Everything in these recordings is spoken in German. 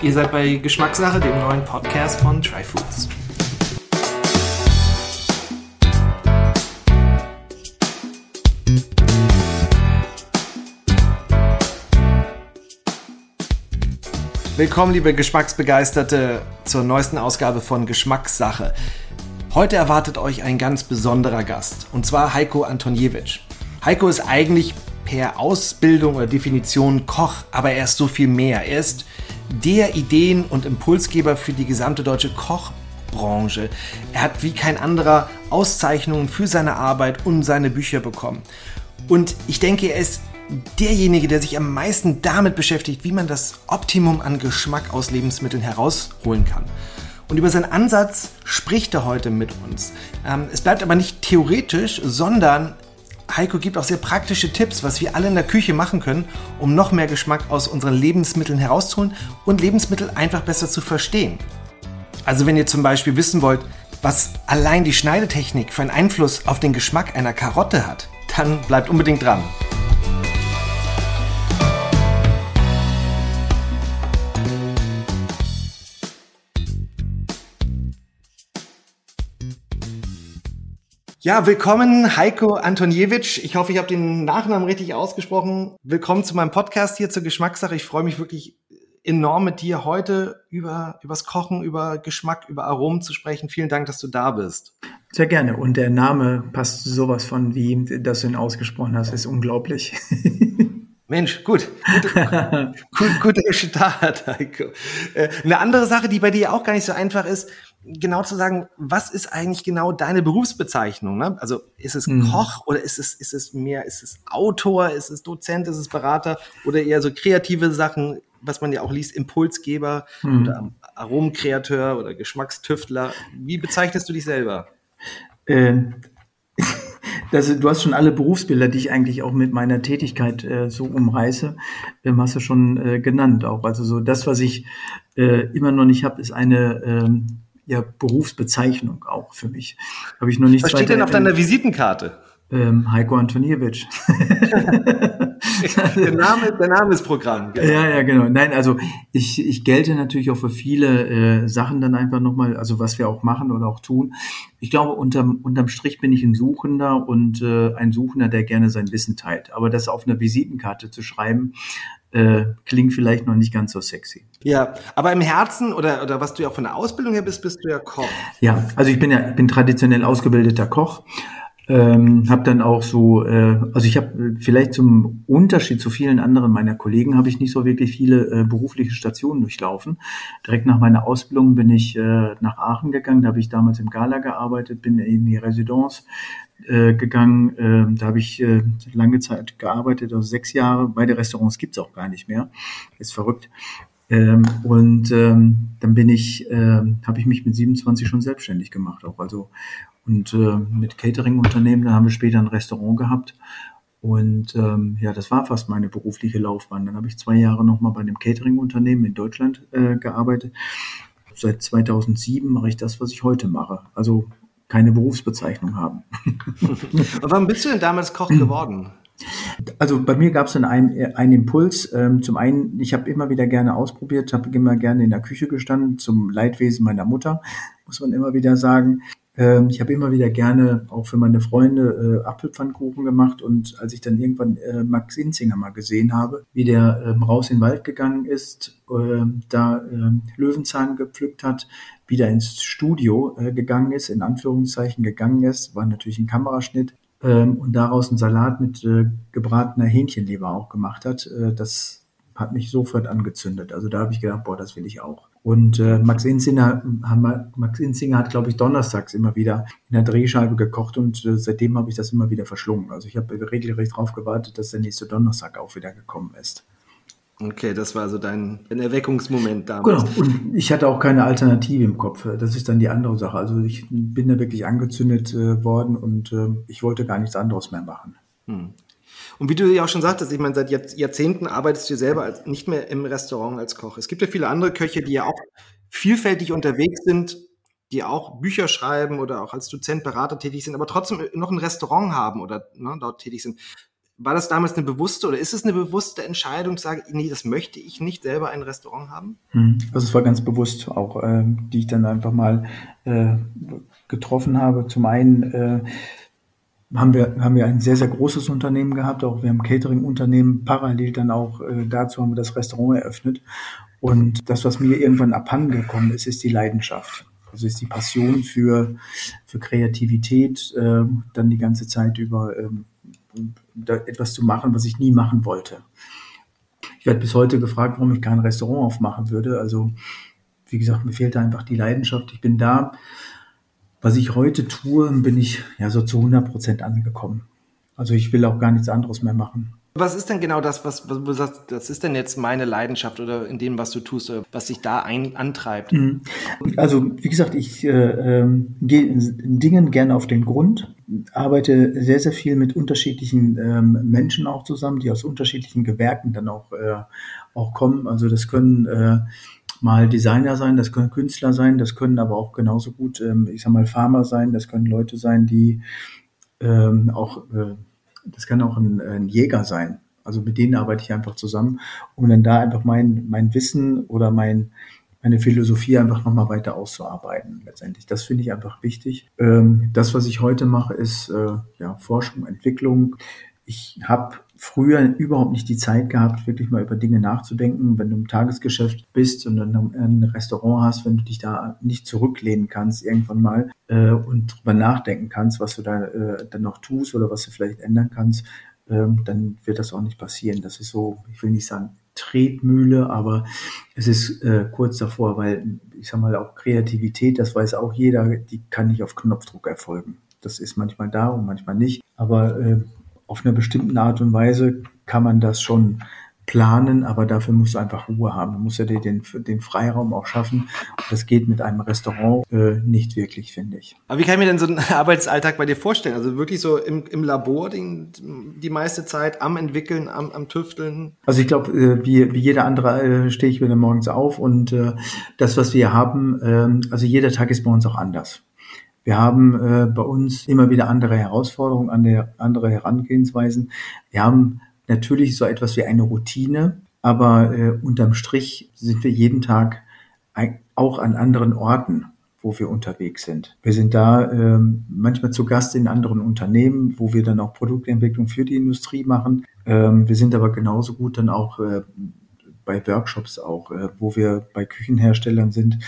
Ihr seid bei Geschmackssache, dem neuen Podcast von Try Foods. Willkommen, liebe Geschmacksbegeisterte, zur neuesten Ausgabe von Geschmackssache. Heute erwartet euch ein ganz besonderer Gast, und zwar Heiko Antoniewicz. Heiko ist eigentlich per Ausbildung oder Definition Koch, aber er ist so viel mehr. Er ist der Ideen- und Impulsgeber für die gesamte deutsche Kochbranche. Er hat wie kein anderer Auszeichnungen für seine Arbeit und seine Bücher bekommen. Und ich denke, er ist derjenige, der sich am meisten damit beschäftigt, wie man das Optimum an Geschmack aus Lebensmitteln herausholen kann. Und über seinen Ansatz spricht er heute mit uns. Ähm, es bleibt aber nicht theoretisch, sondern Heiko gibt auch sehr praktische Tipps, was wir alle in der Küche machen können, um noch mehr Geschmack aus unseren Lebensmitteln herauszuholen und Lebensmittel einfach besser zu verstehen. Also wenn ihr zum Beispiel wissen wollt, was allein die Schneidetechnik für einen Einfluss auf den Geschmack einer Karotte hat, dann bleibt unbedingt dran. Ja, willkommen Heiko Antoniewicz. Ich hoffe, ich habe den Nachnamen richtig ausgesprochen. Willkommen zu meinem Podcast hier zur Geschmackssache. Ich freue mich wirklich enorm mit dir heute über übers Kochen, über Geschmack, über Aromen zu sprechen. Vielen Dank, dass du da bist. Sehr gerne. Und der Name passt sowas von, wie dass du ihn ausgesprochen hast, ist unglaublich. Mensch, gut. Gute, gut, guter Start, Heiko. Äh, eine andere Sache, die bei dir auch gar nicht so einfach ist, genau zu sagen, was ist eigentlich genau deine Berufsbezeichnung? Ne? Also ist es mhm. Koch oder ist es, ist es mehr, ist es Autor, ist es Dozent, ist es Berater oder eher so kreative Sachen, was man ja auch liest, Impulsgeber mhm. oder Aromenkreateur oder Geschmackstüftler. Wie bezeichnest du dich selber? Äh, das, du hast schon alle Berufsbilder, die ich eigentlich auch mit meiner Tätigkeit äh, so umreiße, ähm, hast du schon äh, genannt auch. Also so das, was ich äh, immer noch nicht habe, ist eine ähm, ja, Berufsbezeichnung auch für mich. Habe ich noch nicht. Was steht denn auf deiner Visitenkarte? Ähm, Heiko Antoniewicz. der, Name, der Name ist Programm. Genau. Ja, ja, genau. Nein, also ich, ich gelte natürlich auch für viele äh, Sachen dann einfach nochmal, also was wir auch machen oder auch tun. Ich glaube, unterm, unterm Strich bin ich ein Suchender und äh, ein Suchender, der gerne sein Wissen teilt. Aber das auf einer Visitenkarte zu schreiben, äh, klingt vielleicht noch nicht ganz so sexy. Ja, aber im Herzen oder, oder was du ja von der Ausbildung her bist, bist du ja Koch. Ja, also ich bin ja bin traditionell ausgebildeter Koch. Ähm, habe dann auch so, äh, also ich habe vielleicht zum Unterschied zu vielen anderen meiner Kollegen habe ich nicht so wirklich viele äh, berufliche Stationen durchlaufen. Direkt nach meiner Ausbildung bin ich äh, nach Aachen gegangen, da habe ich damals im Gala gearbeitet, bin in die Residence äh, gegangen. Äh, da habe ich äh, lange Zeit gearbeitet, also sechs Jahre. Beide Restaurants gibt's auch gar nicht mehr. Ist verrückt. Ähm, und ähm, dann bin ich, äh, habe ich mich mit 27 schon selbstständig gemacht auch. Also und äh, mit Catering-Unternehmen, da haben wir später ein Restaurant gehabt. Und ähm, ja, das war fast meine berufliche Laufbahn. Dann habe ich zwei Jahre nochmal bei einem Catering-Unternehmen in Deutschland äh, gearbeitet. Seit 2007 mache ich das, was ich heute mache. Also keine Berufsbezeichnung haben. Und wann bist du denn damals Koch geworden? Also bei mir gab es dann einen, einen Impuls. Ähm, zum einen, ich habe immer wieder gerne ausprobiert, habe immer gerne in der Küche gestanden, zum Leidwesen meiner Mutter, muss man immer wieder sagen. Ähm, ich habe immer wieder gerne auch für meine Freunde äh, Apfelpfannkuchen gemacht und als ich dann irgendwann äh, Max Inzinger mal gesehen habe, wie der ähm, raus in den Wald gegangen ist, äh, da äh, Löwenzahn gepflückt hat, wieder ins Studio äh, gegangen ist, in Anführungszeichen gegangen ist, war natürlich ein Kameraschnitt ähm, und daraus einen Salat mit äh, gebratener Hähnchenleber auch gemacht hat, äh, das hat mich sofort angezündet. Also da habe ich gedacht, boah, das will ich auch. Und äh, Max Insinger, Max Insinger hat, glaube ich, donnerstags immer wieder in der Drehscheibe gekocht und äh, seitdem habe ich das immer wieder verschlungen. Also ich habe regelrecht darauf gewartet, dass der nächste Donnerstag auch wieder gekommen ist. Okay, das war so dein, dein Erweckungsmoment damals. Genau. Und ich hatte auch keine Alternative im Kopf. Das ist dann die andere Sache. Also ich bin da wirklich angezündet äh, worden und äh, ich wollte gar nichts anderes mehr machen. Hm. Und wie du ja auch schon sagtest, ich meine, seit Jahrzehnten arbeitest du selber als, nicht mehr im Restaurant als Koch. Es gibt ja viele andere Köche, die ja auch vielfältig unterwegs sind, die auch Bücher schreiben oder auch als Dozent, Berater tätig sind, aber trotzdem noch ein Restaurant haben oder ne, dort tätig sind. War das damals eine bewusste oder ist es eine bewusste Entscheidung zu sagen, nee, das möchte ich nicht selber ein Restaurant haben? Hm. Also es war ganz bewusst auch, äh, die ich dann einfach mal äh, getroffen habe. Zum einen äh, haben wir, haben wir ein sehr, sehr großes Unternehmen gehabt, auch wir haben Catering-Unternehmen. Parallel dann auch äh, dazu haben wir das Restaurant eröffnet. Und das, was mir irgendwann abhanden gekommen ist, ist die Leidenschaft. Also ist die Passion für, für Kreativität, äh, dann die ganze Zeit über ähm, etwas zu machen, was ich nie machen wollte. Ich werde bis heute gefragt, warum ich kein Restaurant aufmachen würde. Also, wie gesagt, mir fehlt einfach die Leidenschaft. Ich bin da. Was ich heute tue, bin ich ja so zu 100 Prozent angekommen. Also ich will auch gar nichts anderes mehr machen. Was ist denn genau das, was, was du sagst, das ist denn jetzt meine Leidenschaft oder in dem, was du tust, was dich da ein, antreibt? Mhm. Also, wie gesagt, ich äh, äh, gehe in Dingen gerne auf den Grund, arbeite sehr, sehr viel mit unterschiedlichen ähm, Menschen auch zusammen, die aus unterschiedlichen Gewerken dann auch, äh, auch kommen. Also das können äh, mal Designer sein, das können Künstler sein, das können aber auch genauso gut, ähm, ich sag mal, Farmer sein, das können Leute sein, die ähm, auch äh, das kann auch ein, ein Jäger sein. Also mit denen arbeite ich einfach zusammen, um dann da einfach mein, mein Wissen oder mein, meine Philosophie einfach nochmal weiter auszuarbeiten letztendlich. Das finde ich einfach wichtig. Ähm, das, was ich heute mache, ist äh, ja, Forschung, Entwicklung. Ich habe früher überhaupt nicht die Zeit gehabt, wirklich mal über Dinge nachzudenken. Wenn du im Tagesgeschäft bist und dann ein Restaurant hast, wenn du dich da nicht zurücklehnen kannst irgendwann mal äh, und drüber nachdenken kannst, was du da äh, dann noch tust oder was du vielleicht ändern kannst, ähm, dann wird das auch nicht passieren. Das ist so, ich will nicht sagen Tretmühle, aber es ist äh, kurz davor, weil ich sag mal auch Kreativität, das weiß auch jeder, die kann nicht auf Knopfdruck erfolgen. Das ist manchmal da und manchmal nicht. Aber äh, auf einer bestimmten Art und Weise kann man das schon planen, aber dafür musst du einfach Ruhe haben. Du musst ja dir den, den Freiraum auch schaffen. Das geht mit einem Restaurant äh, nicht wirklich, finde ich. Aber wie kann ich mir denn so einen Arbeitsalltag bei dir vorstellen? Also wirklich so im, im Labor die, die meiste Zeit am Entwickeln, am, am Tüfteln? Also ich glaube, äh, wie, wie jeder andere äh, stehe ich wieder morgens auf und äh, das, was wir haben, äh, also jeder Tag ist bei uns auch anders. Wir haben äh, bei uns immer wieder andere Herausforderungen, andere Herangehensweisen. Wir haben natürlich so etwas wie eine Routine, aber äh, unterm Strich sind wir jeden Tag auch an anderen Orten, wo wir unterwegs sind. Wir sind da äh, manchmal zu Gast in anderen Unternehmen, wo wir dann auch Produktentwicklung für die Industrie machen. Ähm, wir sind aber genauso gut dann auch äh, bei Workshops auch, äh, wo wir bei Küchenherstellern sind,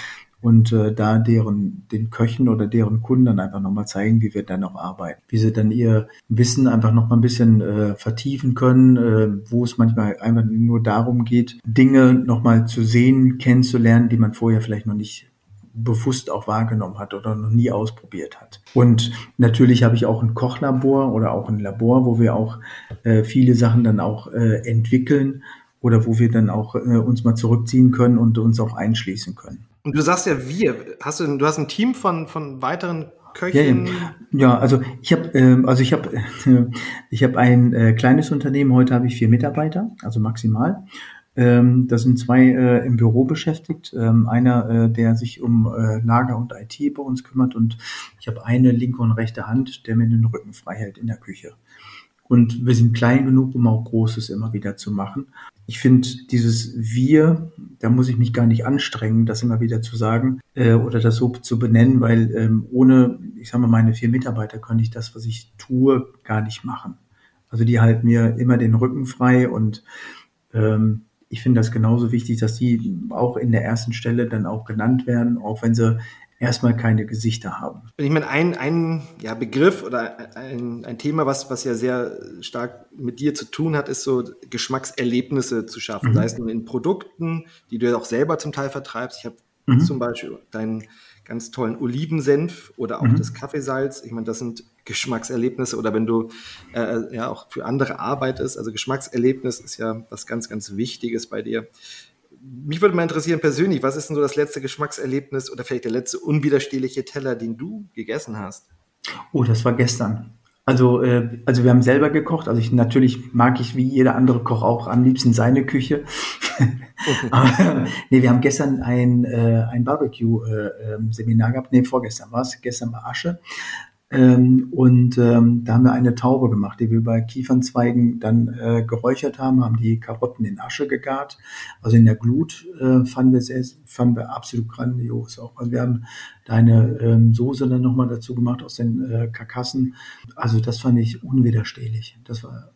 und äh, da deren den Köchen oder deren Kunden dann einfach nochmal zeigen, wie wir dann noch arbeiten, wie sie dann ihr Wissen einfach nochmal ein bisschen äh, vertiefen können, äh, wo es manchmal einfach nur darum geht, Dinge nochmal zu sehen, kennenzulernen, die man vorher vielleicht noch nicht bewusst auch wahrgenommen hat oder noch nie ausprobiert hat. Und natürlich habe ich auch ein Kochlabor oder auch ein Labor, wo wir auch äh, viele Sachen dann auch äh, entwickeln oder wo wir dann auch äh, uns mal zurückziehen können und uns auch einschließen können. Und du sagst ja wir. Hast du, du hast ein Team von, von weiteren Köchen? Ja, ja. ja also ich habe äh, also ich habe äh, ich habe ein äh, kleines Unternehmen. Heute habe ich vier Mitarbeiter, also maximal. Ähm, da sind zwei äh, im Büro beschäftigt. Ähm, einer, äh, der sich um äh, Lager und IT bei uns kümmert und ich habe eine linke und rechte Hand, der mir den Rücken frei hält in der Küche. Und wir sind klein genug, um auch Großes immer wieder zu machen ich finde dieses Wir, da muss ich mich gar nicht anstrengen, das immer wieder zu sagen äh, oder das so zu benennen, weil ähm, ohne, ich sage mal, meine vier Mitarbeiter könnte ich das, was ich tue, gar nicht machen. Also die halten mir immer den Rücken frei und ähm, ich finde das genauso wichtig, dass die auch in der ersten Stelle dann auch genannt werden, auch wenn sie erstmal keine Gesichter haben. Ich meine, ein, ein ja, Begriff oder ein, ein Thema, was, was ja sehr stark mit dir zu tun hat, ist so Geschmackserlebnisse zu schaffen. Mhm. Sei es nun in Produkten, die du ja auch selber zum Teil vertreibst. Ich habe mhm. zum Beispiel deinen ganz tollen Olivensenf oder auch mhm. das Kaffeesalz. Ich meine, das sind Geschmackserlebnisse oder wenn du äh, ja auch für andere arbeitest. Also Geschmackserlebnis ist ja was ganz, ganz Wichtiges bei dir mich würde mal interessieren persönlich, was ist denn so das letzte Geschmackserlebnis oder vielleicht der letzte unwiderstehliche Teller, den du gegessen hast? Oh, das war gestern. Also, äh, also wir haben selber gekocht. Also ich natürlich mag ich wie jeder andere Koch auch am liebsten seine Küche. Aber, nee, wir haben gestern ein, äh, ein Barbecue-Seminar äh, ähm, gehabt. Nee, vorgestern war es. Gestern war Asche. Ähm, und ähm, da haben wir eine Taube gemacht, die wir bei Kiefernzweigen dann äh, geräuchert haben, haben die Karotten in Asche gegart. Also in der Glut äh, fanden wir sehr, fanden wir absolut grandios auch. Also wir haben da eine ähm, Soße dann nochmal dazu gemacht aus den äh, Karkassen. Also das fand ich unwiderstehlich. Das war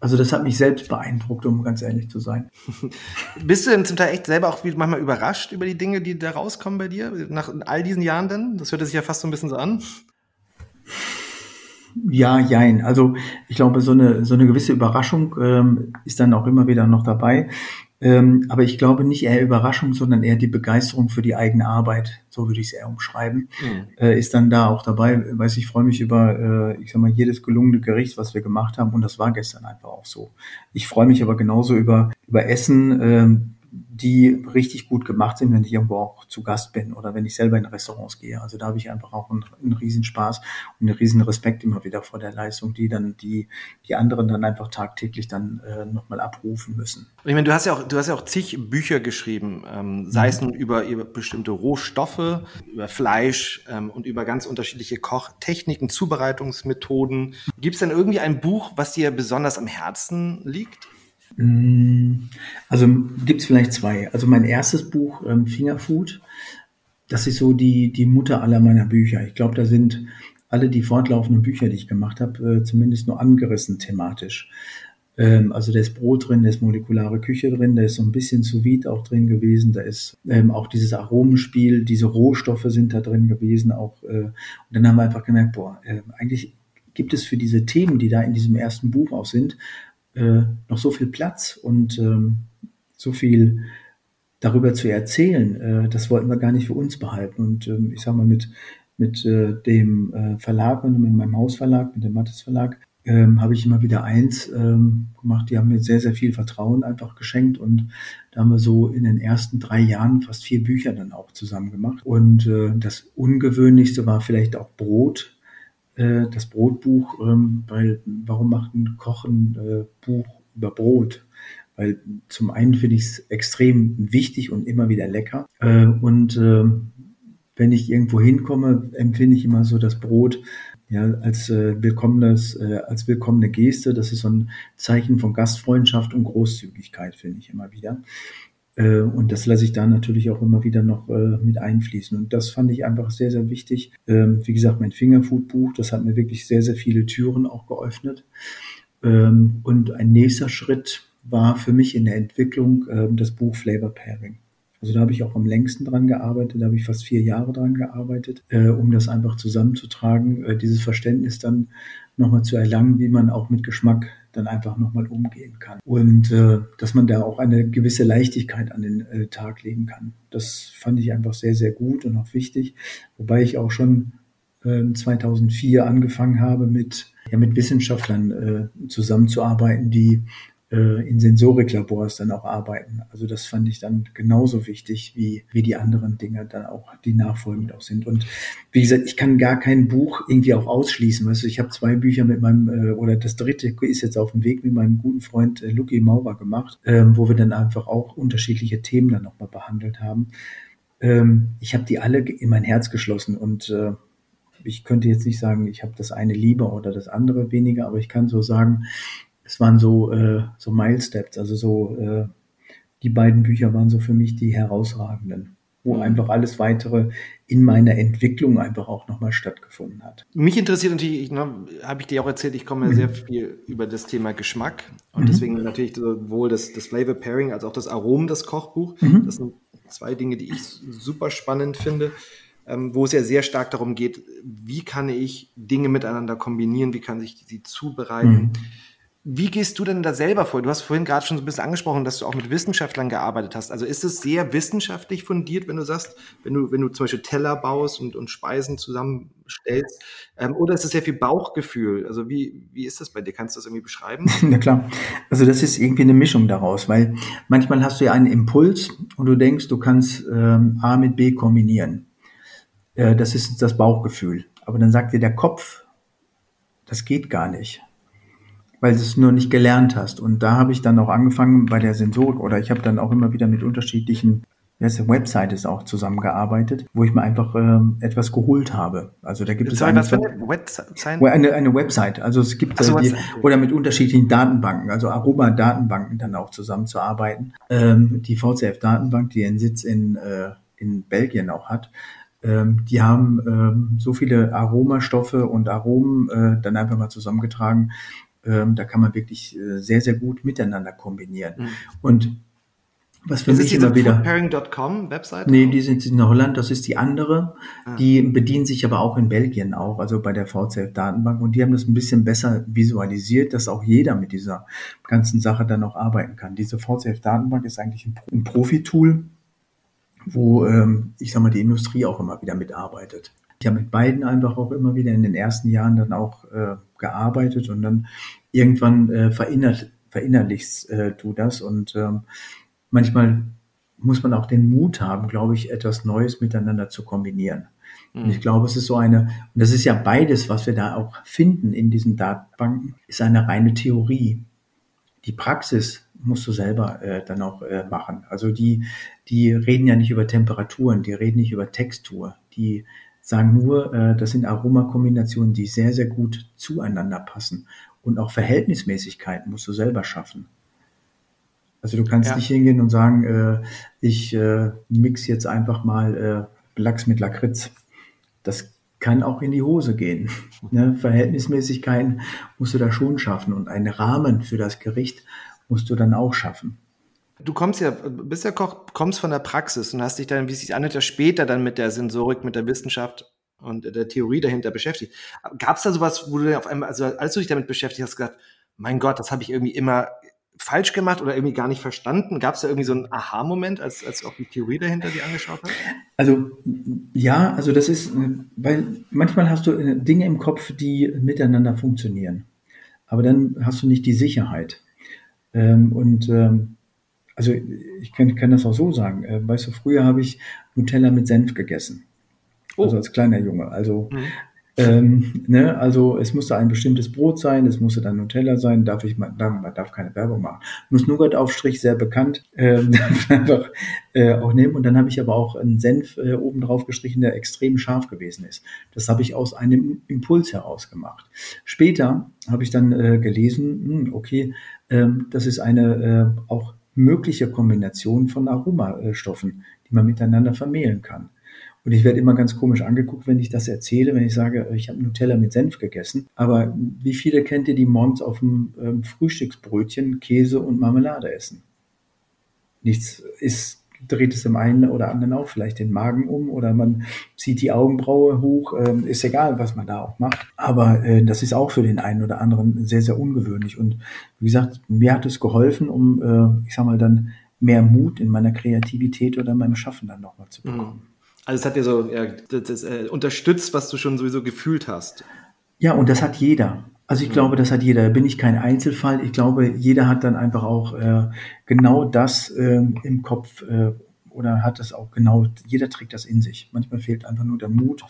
also das hat mich selbst beeindruckt, um ganz ehrlich zu sein. Bist du denn zum Teil echt selber auch manchmal überrascht über die Dinge, die da rauskommen bei dir, nach all diesen Jahren denn? Das hört sich ja fast so ein bisschen so an. Ja, jein. Also ich glaube, so eine, so eine gewisse Überraschung ähm, ist dann auch immer wieder noch dabei. Ähm, aber ich glaube nicht eher Überraschung, sondern eher die Begeisterung für die eigene Arbeit, so würde ich es eher umschreiben, mhm. äh, ist dann da auch dabei. Weiß ich freue mich über, äh, ich sag mal, jedes gelungene Gericht, was wir gemacht haben. Und das war gestern einfach auch so. Ich freue mich aber genauso über, über Essen, ähm, die richtig gut gemacht sind, wenn ich irgendwo auch zu Gast bin oder wenn ich selber in Restaurants gehe. Also da habe ich einfach auch einen, einen Riesenspaß und einen riesen Respekt immer wieder vor der Leistung, die dann die, die anderen dann einfach tagtäglich dann äh, nochmal abrufen müssen. Ich meine, du hast ja auch, du hast ja auch zig Bücher geschrieben, ähm, sei es nun über, über bestimmte Rohstoffe, über Fleisch ähm, und über ganz unterschiedliche Kochtechniken, Zubereitungsmethoden. Gibt es denn irgendwie ein Buch, was dir besonders am Herzen liegt? Mm, also gibt es vielleicht zwei. Also mein erstes Buch, ähm, Fingerfood, das ist so die, die Mutter aller meiner Bücher. Ich glaube, da sind alle die fortlaufenden Bücher, die ich gemacht habe, äh, zumindest nur angerissen thematisch. Ähm, also da ist Brot drin, da ist molekulare Küche drin, da ist so ein bisschen sous auch drin gewesen, da ist ähm, auch dieses Aromenspiel, diese Rohstoffe sind da drin gewesen auch. Äh, und dann haben wir einfach gemerkt, boah, äh, eigentlich gibt es für diese Themen, die da in diesem ersten Buch auch sind, äh, noch so viel Platz und ähm, so viel darüber zu erzählen, äh, das wollten wir gar nicht für uns behalten. Und ähm, ich sage mal, mit, mit äh, dem äh, Verlag und mit meinem Hausverlag, mit dem Mattes Verlag, ähm, habe ich immer wieder eins ähm, gemacht. Die haben mir sehr, sehr viel Vertrauen einfach geschenkt und da haben wir so in den ersten drei Jahren fast vier Bücher dann auch zusammen gemacht. Und äh, das Ungewöhnlichste war vielleicht auch Brot. Äh, das Brotbuch, ähm, weil warum macht ein Kochen äh, Buch über Brot? Weil zum einen finde ich es extrem wichtig und immer wieder lecker. Äh, und äh, wenn ich irgendwo hinkomme, empfinde ich immer so das Brot ja, als äh, willkommenes, äh, als willkommene Geste. Das ist so ein Zeichen von Gastfreundschaft und Großzügigkeit, finde ich immer wieder. Äh, und das lasse ich da natürlich auch immer wieder noch äh, mit einfließen. Und das fand ich einfach sehr, sehr wichtig. Ähm, wie gesagt, mein Fingerfood-Buch, das hat mir wirklich sehr, sehr viele Türen auch geöffnet. Ähm, und ein nächster Schritt war für mich in der Entwicklung ähm, das Buch Flavor Pairing. Also da habe ich auch am längsten dran gearbeitet, da habe ich fast vier Jahre dran gearbeitet, äh, um das einfach zusammenzutragen, dieses Verständnis dann nochmal zu erlangen, wie man auch mit Geschmack dann einfach nochmal umgehen kann. Und äh, dass man da auch eine gewisse Leichtigkeit an den äh, Tag legen kann. Das fand ich einfach sehr, sehr gut und auch wichtig. Wobei ich auch schon äh, 2004 angefangen habe, mit, ja, mit Wissenschaftlern äh, zusammenzuarbeiten, die äh, in Sensoriklabors dann auch arbeiten. Also das fand ich dann genauso wichtig wie, wie die anderen Dinge dann auch, die nachfolgend auch sind. Und wie gesagt, ich kann gar kein Buch irgendwie auch ausschließen. Weißt du, ich habe zwei Bücher mit meinem, äh, oder das dritte ist jetzt auf dem Weg mit meinem guten Freund äh, Luki Maurer gemacht, ähm, wo wir dann einfach auch unterschiedliche Themen dann nochmal behandelt haben. Ähm, ich habe die alle in mein Herz geschlossen und äh, ich könnte jetzt nicht sagen, ich habe das eine lieber oder das andere weniger, aber ich kann so sagen, es waren so, äh, so Milesteps, also so, äh, die beiden Bücher waren so für mich die herausragenden, wo mhm. einfach alles weitere in meiner Entwicklung einfach auch nochmal stattgefunden hat. Mich interessiert natürlich, ne, habe ich dir auch erzählt, ich komme ja mhm. sehr viel über das Thema Geschmack und mhm. deswegen natürlich sowohl das, das Flavor Pairing als auch das Aromen, das Kochbuch. Mhm. Das sind zwei Dinge, die ich super spannend finde. Ähm, wo es ja sehr stark darum geht, wie kann ich Dinge miteinander kombinieren, wie kann ich sie zubereiten. Wie gehst du denn da selber vor? Du hast vorhin gerade schon so ein bisschen angesprochen, dass du auch mit Wissenschaftlern gearbeitet hast. Also ist es sehr wissenschaftlich fundiert, wenn du sagst, wenn du, wenn du zum Beispiel Teller baust und, und Speisen zusammenstellst? Ähm, oder ist es sehr viel Bauchgefühl? Also wie, wie ist das bei dir? Kannst du das irgendwie beschreiben? Na klar. Also das ist irgendwie eine Mischung daraus, weil manchmal hast du ja einen Impuls und du denkst, du kannst ähm, A mit B kombinieren. Äh, das ist das Bauchgefühl. Aber dann sagt dir der Kopf, das geht gar nicht weil du es nur nicht gelernt hast. Und da habe ich dann auch angefangen bei der Sensorik oder ich habe dann auch immer wieder mit unterschiedlichen eine Website ist auch zusammengearbeitet, wo ich mir einfach ähm, etwas geholt habe. Also da gibt Sorry, es eine, was für eine Website? eine, eine Website. Also es gibt so, äh, die, oder mit unterschiedlichen Datenbanken, also Aroma-Datenbanken dann auch zusammenzuarbeiten. Ähm, die VCF-Datenbank, die ihren Sitz in, äh, in Belgien auch hat, ähm, die haben ähm, so viele Aromastoffe und Aromen äh, dann einfach mal zusammengetragen. Ähm, da kann man wirklich äh, sehr, sehr gut miteinander kombinieren. Mhm. Und was für Ist mich diese immer wieder. foodpairing.com Website? Nee, die sind in Holland, das ist die andere. Ah. Die bedienen sich aber auch in Belgien auch, also bei der VCF-Datenbank. Und die haben das ein bisschen besser visualisiert, dass auch jeder mit dieser ganzen Sache dann auch arbeiten kann. Diese VCF-Datenbank ist eigentlich ein, ein Profi-Tool, wo, ähm, ich sag mal, die Industrie auch immer wieder mitarbeitet. Habe mit beiden einfach auch immer wieder in den ersten Jahren dann auch äh, gearbeitet und dann irgendwann äh, verinner verinnerlichst äh, du das und ähm, manchmal muss man auch den Mut haben, glaube ich, etwas Neues miteinander zu kombinieren. Und ich glaube, es ist so eine, und das ist ja beides, was wir da auch finden in diesen Datenbanken, ist eine reine Theorie. Die Praxis musst du selber äh, dann auch äh, machen. Also die, die reden ja nicht über Temperaturen, die reden nicht über Textur, die sagen nur, äh, das sind Aromakombinationen, die sehr, sehr gut zueinander passen. Und auch Verhältnismäßigkeiten musst du selber schaffen. Also du kannst Ja. nicht hingehen und sagen, äh, ich äh, mix jetzt einfach mal äh, Lachs mit Lakritz. Das kann auch in die Hose gehen. Ne? Verhältnismäßigkeiten musst du da schon schaffen und einen Rahmen für das Gericht musst du dann auch schaffen. Du kommst ja, bist ja Koch, kommst von der Praxis und hast dich dann, wie es sich anhört, ja später dann mit der Sensorik, mit der Wissenschaft und der Theorie dahinter beschäftigt. Gab es da sowas, wo du dann auf einmal, also als du dich damit beschäftigt hast, gesagt, mein Gott, das habe ich irgendwie immer falsch gemacht oder irgendwie gar nicht verstanden? Gab es da irgendwie so einen Aha-Moment, als, als auch die Theorie dahinter dir angeschaut hast? Also ja, also das ist, weil manchmal hast du äh, Dinge im Kopf, die miteinander funktionieren. Aber dann hast du nicht die Sicherheit. Ähm, und ähm, also ich kann, kann das auch so sagen. Äh, weißt du, früher habe ich Nutella mit Senf gegessen. Oh. Also als kleiner Junge. Also Mhm. Ähm, ne, also es musste ein bestimmtes Brot sein, es musste dann Nutella sein, darf ich mal, darf, man darf keine Werbung machen. Nuss-Nougat-Aufstrich, sehr bekannt, ähm, einfach äh, auch nehmen. Und dann habe ich aber auch einen Senf äh, oben drauf gestrichen, der extrem scharf gewesen ist. Das habe ich aus einem Impuls heraus gemacht. Später habe ich dann äh, gelesen, hm, okay, ähm, das ist eine äh, auch mögliche Kombination von Aromastoffen, die man miteinander vermehlen kann. Und ich werde immer ganz komisch angeguckt, wenn ich das erzähle, wenn ich sage, ich habe Nutella mit Senf gegessen. Aber wie viele kennt ihr, die morgens auf dem ähm, Frühstücksbrötchen Käse und Marmelade essen? Nichts ist, dreht es dem einen oder anderen auch vielleicht den Magen um oder man zieht die Augenbraue hoch. Ähm, ist egal, was man da auch macht. Aber äh, das ist auch für den einen oder anderen sehr, sehr ungewöhnlich. Und wie gesagt, mir hat es geholfen, um, äh, ich sag mal, dann mehr Mut in meiner Kreativität oder in meinem Schaffen dann nochmal zu bekommen. Also es hat dir so ja, das, das, äh, unterstützt, was du schon sowieso gefühlt hast. Ja, und das hat jeder. Also ich Mhm. glaube, das hat jeder. Da bin ich kein Einzelfall. Ich glaube, jeder hat dann einfach auch äh, genau das ähm, im Kopf äh, oder hat das auch genau, jeder trägt das in sich. Manchmal fehlt einfach nur der Mut,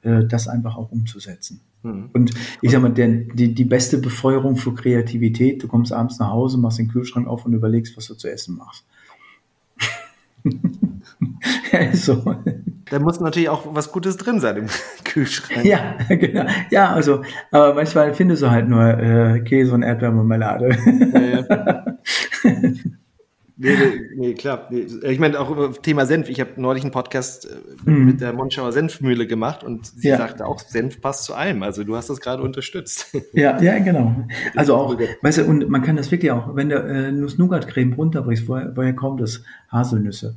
äh, das einfach auch umzusetzen. Mhm. Und ich sag mal, der, die, die beste Befeuerung für Kreativität, du kommst abends nach Hause, machst den Kühlschrank auf und überlegst, was du zu essen machst. so. Da muss natürlich auch was Gutes drin sein im Kühlschrank. Ja, genau. Ja, also, aber manchmal findest du halt nur äh, Käse und Erdbeermarmelade. Ja, ja. Nee, nee, nee, klar. Nee. Ich meine, auch über Thema Senf. Ich habe neulich einen Podcast äh, Mhm. mit der Monschauer Senfmühle gemacht und sie Ja. sagte auch, Senf passt zu allem. Also du hast das gerade unterstützt. ja, ja, genau. Also auch, weißt du, und man kann das wirklich auch, wenn du äh, Nuss-Nougat-Creme runterbrichst, woher, woher kommt es? Haselnüsse.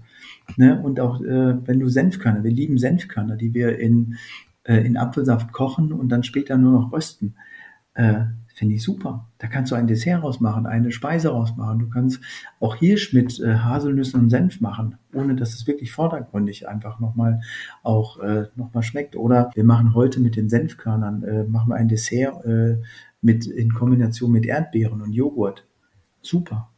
Ne? Und auch, äh, wenn du Senfkörner, wir lieben Senfkörner, die wir in, äh, in Apfelsaft kochen und dann später nur noch rösten. Äh, Finde ich super. Da kannst du ein Dessert rausmachen, eine Speise rausmachen. Du kannst auch Hirsch mit äh, Haselnüssen und Senf machen, ohne dass es wirklich vordergründig einfach nochmal auch äh, nochmal schmeckt. Oder wir machen heute mit den Senfkörnern, äh, machen wir ein Dessert äh, mit, in Kombination mit Erdbeeren und Joghurt. Super.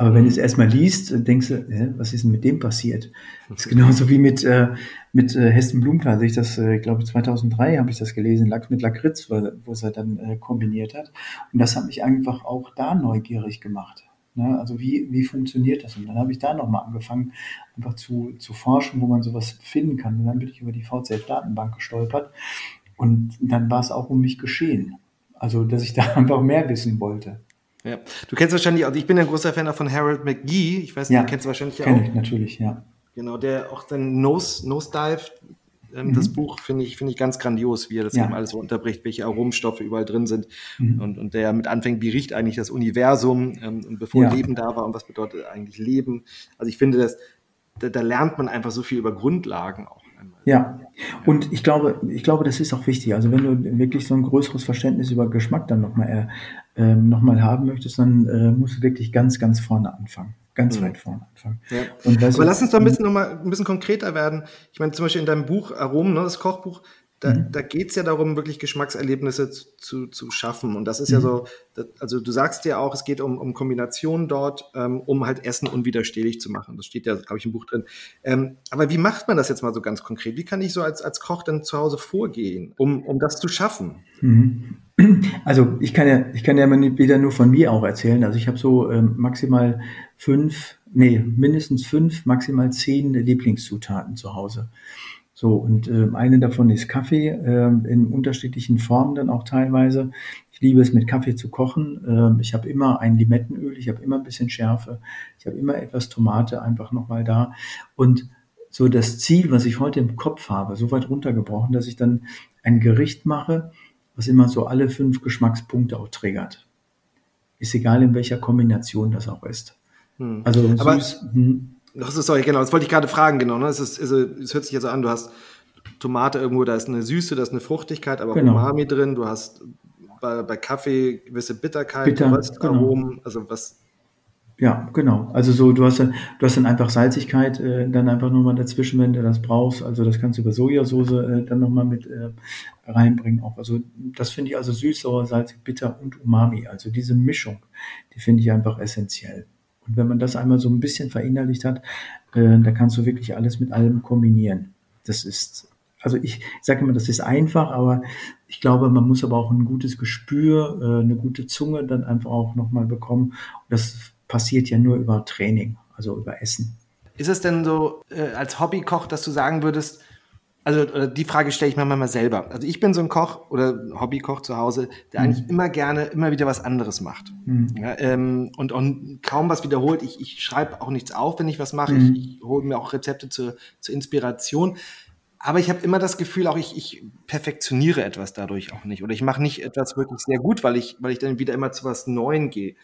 Aber wenn du es erstmal liest, denkst du, hä, was ist denn mit dem passiert? Das ist genauso wie mit, äh, mit äh, Hesten Blumenthal. Als Ich das, äh, glaube 2003 habe ich das gelesen, mit Lakritz, wo, es er dann äh, kombiniert hat. Und das hat mich einfach auch da neugierig gemacht. Ne? Also wie, wie funktioniert das? Und dann habe ich da nochmal angefangen, einfach zu, zu forschen, wo man sowas finden kann. Und dann bin ich über die VCF-Datenbank gestolpert. Und dann war es auch um mich geschehen. Also, dass ich da einfach mehr wissen wollte. Ja, du kennst wahrscheinlich, also ich bin ein großer Fan von Harold McGee. Ich weiß nicht, ja, du kennst wahrscheinlich kenn auch. Kenn ich natürlich, ja. Genau, der auch den Nose, Nose Dive, ähm, mhm. das Buch finde ich, finde ich ganz grandios, wie er das ja. eben alles so unterbricht, welche Aromstoffe überall drin sind. Mhm. Und, und der mit anfängt, wie riecht eigentlich das Universum, ähm, und bevor ja. Leben da war und was bedeutet eigentlich Leben. Also ich finde, dass, da, da lernt man einfach so viel über Grundlagen auch. Ja, und ich glaube, ich glaube, das ist auch wichtig. Also wenn du wirklich so ein größeres Verständnis über Geschmack dann nochmal äh, noch haben möchtest, dann äh, musst du wirklich ganz, ganz vorne anfangen ganz mhm. weit vorne anfangen. Ja. Und Aber lass uns doch ein bisschen noch mal ein bisschen konkreter werden. Ich meine, zum Beispiel in deinem Buch Aromen, ne, das Kochbuch, da, mhm. da geht es ja darum, wirklich Geschmackserlebnisse zu, zu schaffen. Und das ist mhm. ja so, also du sagst ja auch, es geht um, um Kombinationen dort, ähm, um halt Essen unwiderstehlich zu machen. Das steht ja, glaube ich, im Buch drin. Ähm, aber wie macht man das jetzt mal so ganz konkret? Wie kann ich so als, als Koch dann zu Hause vorgehen, um, um das zu schaffen? Mhm. Also ich kann ja, ich kann ja wieder nur von mir auch erzählen. Also ich habe so ähm, maximal fünf, nee, mindestens fünf, maximal zehn Lieblingszutaten zu Hause. So, und äh, eine davon ist Kaffee, äh, in unterschiedlichen Formen dann auch teilweise. Ich liebe es, mit Kaffee zu kochen. Äh, ich habe immer ein Limettenöl, ich habe immer ein bisschen Schärfe, ich habe immer etwas Tomate einfach nochmal da. Und so das Ziel, was ich heute im Kopf habe, so weit runtergebrochen, dass ich dann ein Gericht mache, was immer so alle fünf Geschmackspunkte auch triggert. Ist egal, in welcher Kombination das auch ist. Hm. Also süß, Aber, hm. Das ist sorry, genau, das wollte ich gerade fragen, genau. Ne? Es, ist, also, es hört sich jetzt so an, du hast Tomate irgendwo, da ist eine Süße, da ist eine Fruchtigkeit, aber genau. Umami drin, du hast bei, bei Kaffee gewisse Bitterkeit, Bitter, Röstaromen, genau. also was. Ja, genau. Also so, du hast dann, du hast dann einfach Salzigkeit äh, dann einfach nochmal dazwischen, wenn du das brauchst. Also das kannst du über Sojasauce äh, dann nochmal mit äh, reinbringen auch. Also das finde ich also süß, sauer, salzig, bitter und Umami. Also diese Mischung, die finde ich einfach essentiell. Und wenn man das einmal so ein bisschen verinnerlicht hat, äh, da kannst du wirklich alles mit allem kombinieren. Das ist, also ich, sage immer, das ist einfach, aber ich glaube, man muss aber auch ein gutes Gespür, äh, eine gute Zunge dann einfach auch nochmal bekommen. Und das passiert ja nur über Training, also über Essen. Ist es denn so äh, als Hobbykoch, dass du sagen würdest, also die Frage stelle ich mir manchmal selber. Also ich bin so ein Koch oder Hobbykoch zu Hause, der mhm. eigentlich immer gerne immer wieder was anderes macht. Mhm. Ja, ähm, und, und kaum was wiederholt. Ich, ich schreibe auch nichts auf, wenn ich was mache. Mhm. Ich, ich hole mir auch Rezepte zur, zur Inspiration. Aber ich habe immer das Gefühl, auch ich, ich perfektioniere etwas dadurch auch nicht. Oder ich mache nicht etwas wirklich sehr gut, weil ich, weil ich dann wieder immer zu was Neuem gehe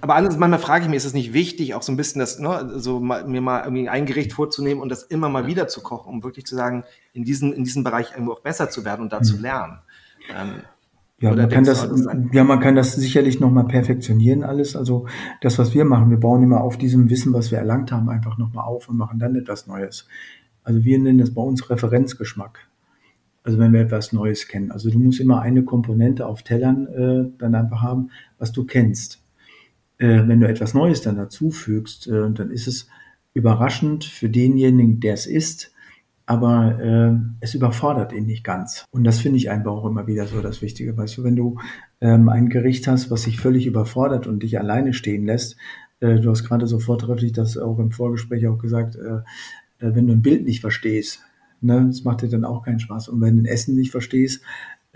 aber anders, manchmal frage ich mich, ist es nicht wichtig, auch so ein bisschen das, ne, so mal, mir mal irgendwie ein Gericht vorzunehmen und das immer mal wieder zu kochen, um wirklich zu sagen, in diesem, in diesem Bereich irgendwo auch besser zu werden und da zu mhm. lernen. Ähm, ja, man kann das, ja, man kann das sicherlich nochmal perfektionieren alles. Also das, was wir machen, wir bauen immer auf diesem Wissen, was wir erlangt haben, einfach nochmal auf und machen dann etwas Neues. Also wir nennen das bei uns Referenzgeschmack. Also wenn wir etwas Neues kennen. Also du musst immer eine Komponente auf Tellern äh, dann einfach haben, was du kennst äh, wenn du etwas Neues dann dazufügst, äh, dann ist es überraschend für denjenigen, der es ist, aber äh, es überfordert ihn nicht ganz. Und das finde ich einfach auch immer wieder so das Wichtige. Weißt du, wenn du ähm, ein Gericht hast, was sich völlig überfordert und dich alleine stehen lässt, äh, du hast gerade so vortrefflich das auch im Vorgespräch auch gesagt, äh, äh, wenn du ein Bild nicht verstehst, ne, das macht dir dann auch keinen Spaß. Und wenn du ein Essen nicht verstehst,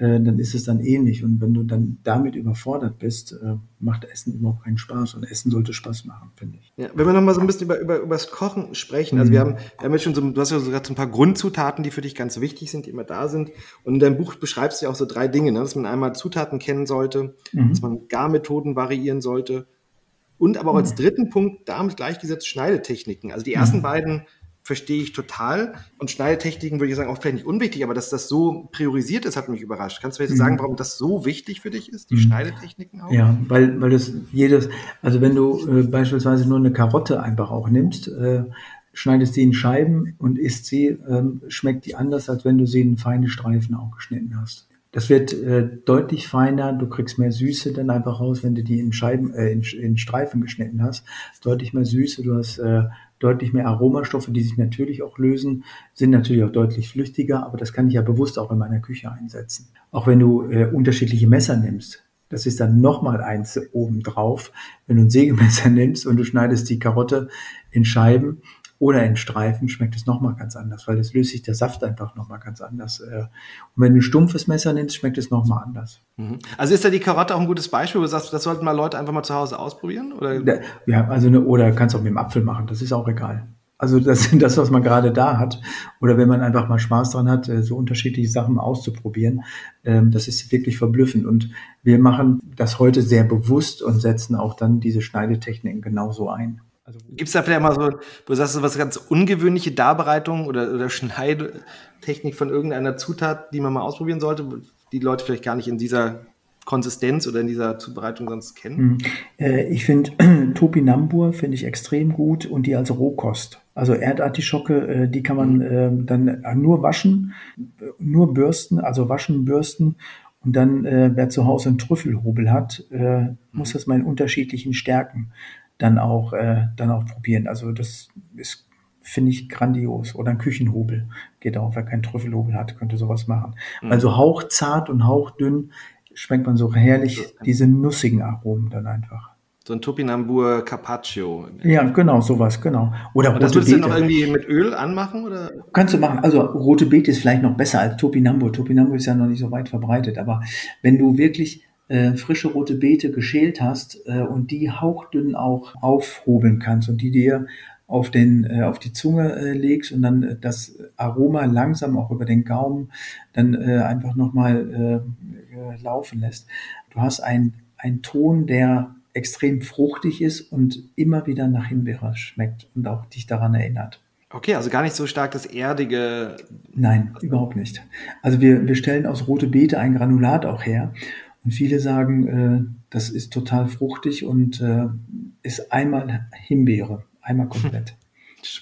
äh, dann ist es dann ähnlich. Und wenn du dann damit überfordert bist, äh, macht Essen überhaupt keinen Spaß. Und Essen sollte Spaß machen, finde ich. Ja, wenn wir nochmal so ein bisschen über, über, über das Kochen sprechen, also mhm. wir haben, wir haben jetzt schon so, du hast ja sogar so ein paar Grundzutaten, die für dich ganz wichtig sind, die immer da sind. Und in deinem Buch beschreibst du ja auch so drei Dinge, ne? dass man einmal Zutaten kennen sollte, mhm. dass man Garmethoden variieren sollte und aber auch als mhm. dritten Punkt damit gleichgesetzt Schneidetechniken. Also die ersten mhm. beiden verstehe ich total. Und Schneidetechniken würde ich sagen, auch vielleicht nicht unwichtig, aber dass das so priorisiert ist, hat mich überrascht. Kannst du jetzt mhm. sagen, warum das so wichtig für dich ist, die mhm. Schneidetechniken auch? Ja, weil, weil das jedes, also wenn du äh, beispielsweise nur eine Karotte einfach auch nimmst, äh, schneidest sie in Scheiben und isst sie, äh, schmeckt die anders, als wenn du sie in feine Streifen auch geschnitten hast. Das wird äh, deutlich feiner, du kriegst mehr Süße dann einfach raus, wenn du die in Scheiben, äh, in, in Streifen geschnitten hast. Deutlich mehr Süße, du hast äh, deutlich mehr Aromastoffe, die sich natürlich auch lösen, sind natürlich auch deutlich flüchtiger, aber das kann ich ja bewusst auch in meiner Küche einsetzen. Auch wenn du äh, unterschiedliche Messer nimmst, Das ist dann nochmal eins oben drauf. Wenn du ein Sägemesser nimmst und du schneidest die Karotte in Scheiben oder in Streifen, schmeckt es nochmal ganz anders, weil es löst sich der Saft einfach nochmal ganz anders. Äh. Und wenn du ein stumpfes Messer nimmst, schmeckt es nochmal anders. Mhm. Also ist da die Karotte auch ein gutes Beispiel, wo du sagst, das sollten mal Leute einfach mal zu Hause ausprobieren? Oder? Ja, also eine, oder kannst auch mit dem Apfel machen, das ist auch egal. Also das sind das, was man gerade da hat. Oder wenn man einfach mal Spaß dran hat, äh, so unterschiedliche Sachen auszuprobieren. Ähm, das ist wirklich verblüffend. Und wir machen das heute sehr bewusst und setzen auch dann diese Schneidetechniken genauso ein. Also, Gibt es da vielleicht mal so, wo du sagst, so was ganz ungewöhnliche Darbereitung oder, oder Schneidetechnik von irgendeiner Zutat, die man mal ausprobieren sollte, die Leute vielleicht gar nicht in dieser Konsistenz oder in dieser Zubereitung sonst kennen? Hm. Äh, ich finde Topinambur finde ich extrem gut und die als Rohkost. Also Erdartischocke, äh, die kann man äh, dann nur waschen, nur bürsten, also waschen, bürsten. Und dann, äh, wer zu Hause einen Trüffelhobel hat, äh, muss mhm. das mal in unterschiedlichen Stärken dann auch, äh, dann auch probieren. Also das ist, finde ich, grandios. Oder ein Küchenhobel geht auch. Wer keinen Trüffelhobel hat, könnte sowas machen. Mhm. Also hauchzart und hauchdünn schmeckt man so herrlich diese nussigen Aromen dann einfach. So ein Topinambur Carpaccio. Ja, genau, sowas, genau. Oder rote das würdest Beete. du noch irgendwie mit Öl anmachen? Oder? Kannst du machen. Also rote Beete ist vielleicht noch besser als Topinambur. Topinambur ist ja noch nicht so weit verbreitet. Aber wenn du wirklich äh, frische rote Beete geschält hast äh, und die hauchdünn auch aufhobeln kannst und die dir auf, den, äh, auf die Zunge äh, legst und dann das Aroma langsam auch über den Gaumen dann äh, einfach nochmal äh, äh, laufen lässt. Du hast einen Ton, der extrem fruchtig ist und immer wieder nach Himbeere schmeckt und auch dich daran erinnert. Okay, also gar nicht so stark das erdige. Nein, überhaupt nicht. Also wir, wir stellen aus rote Beete ein Granulat auch her. Und viele sagen, äh, das ist total fruchtig und äh, ist einmal Himbeere, einmal komplett.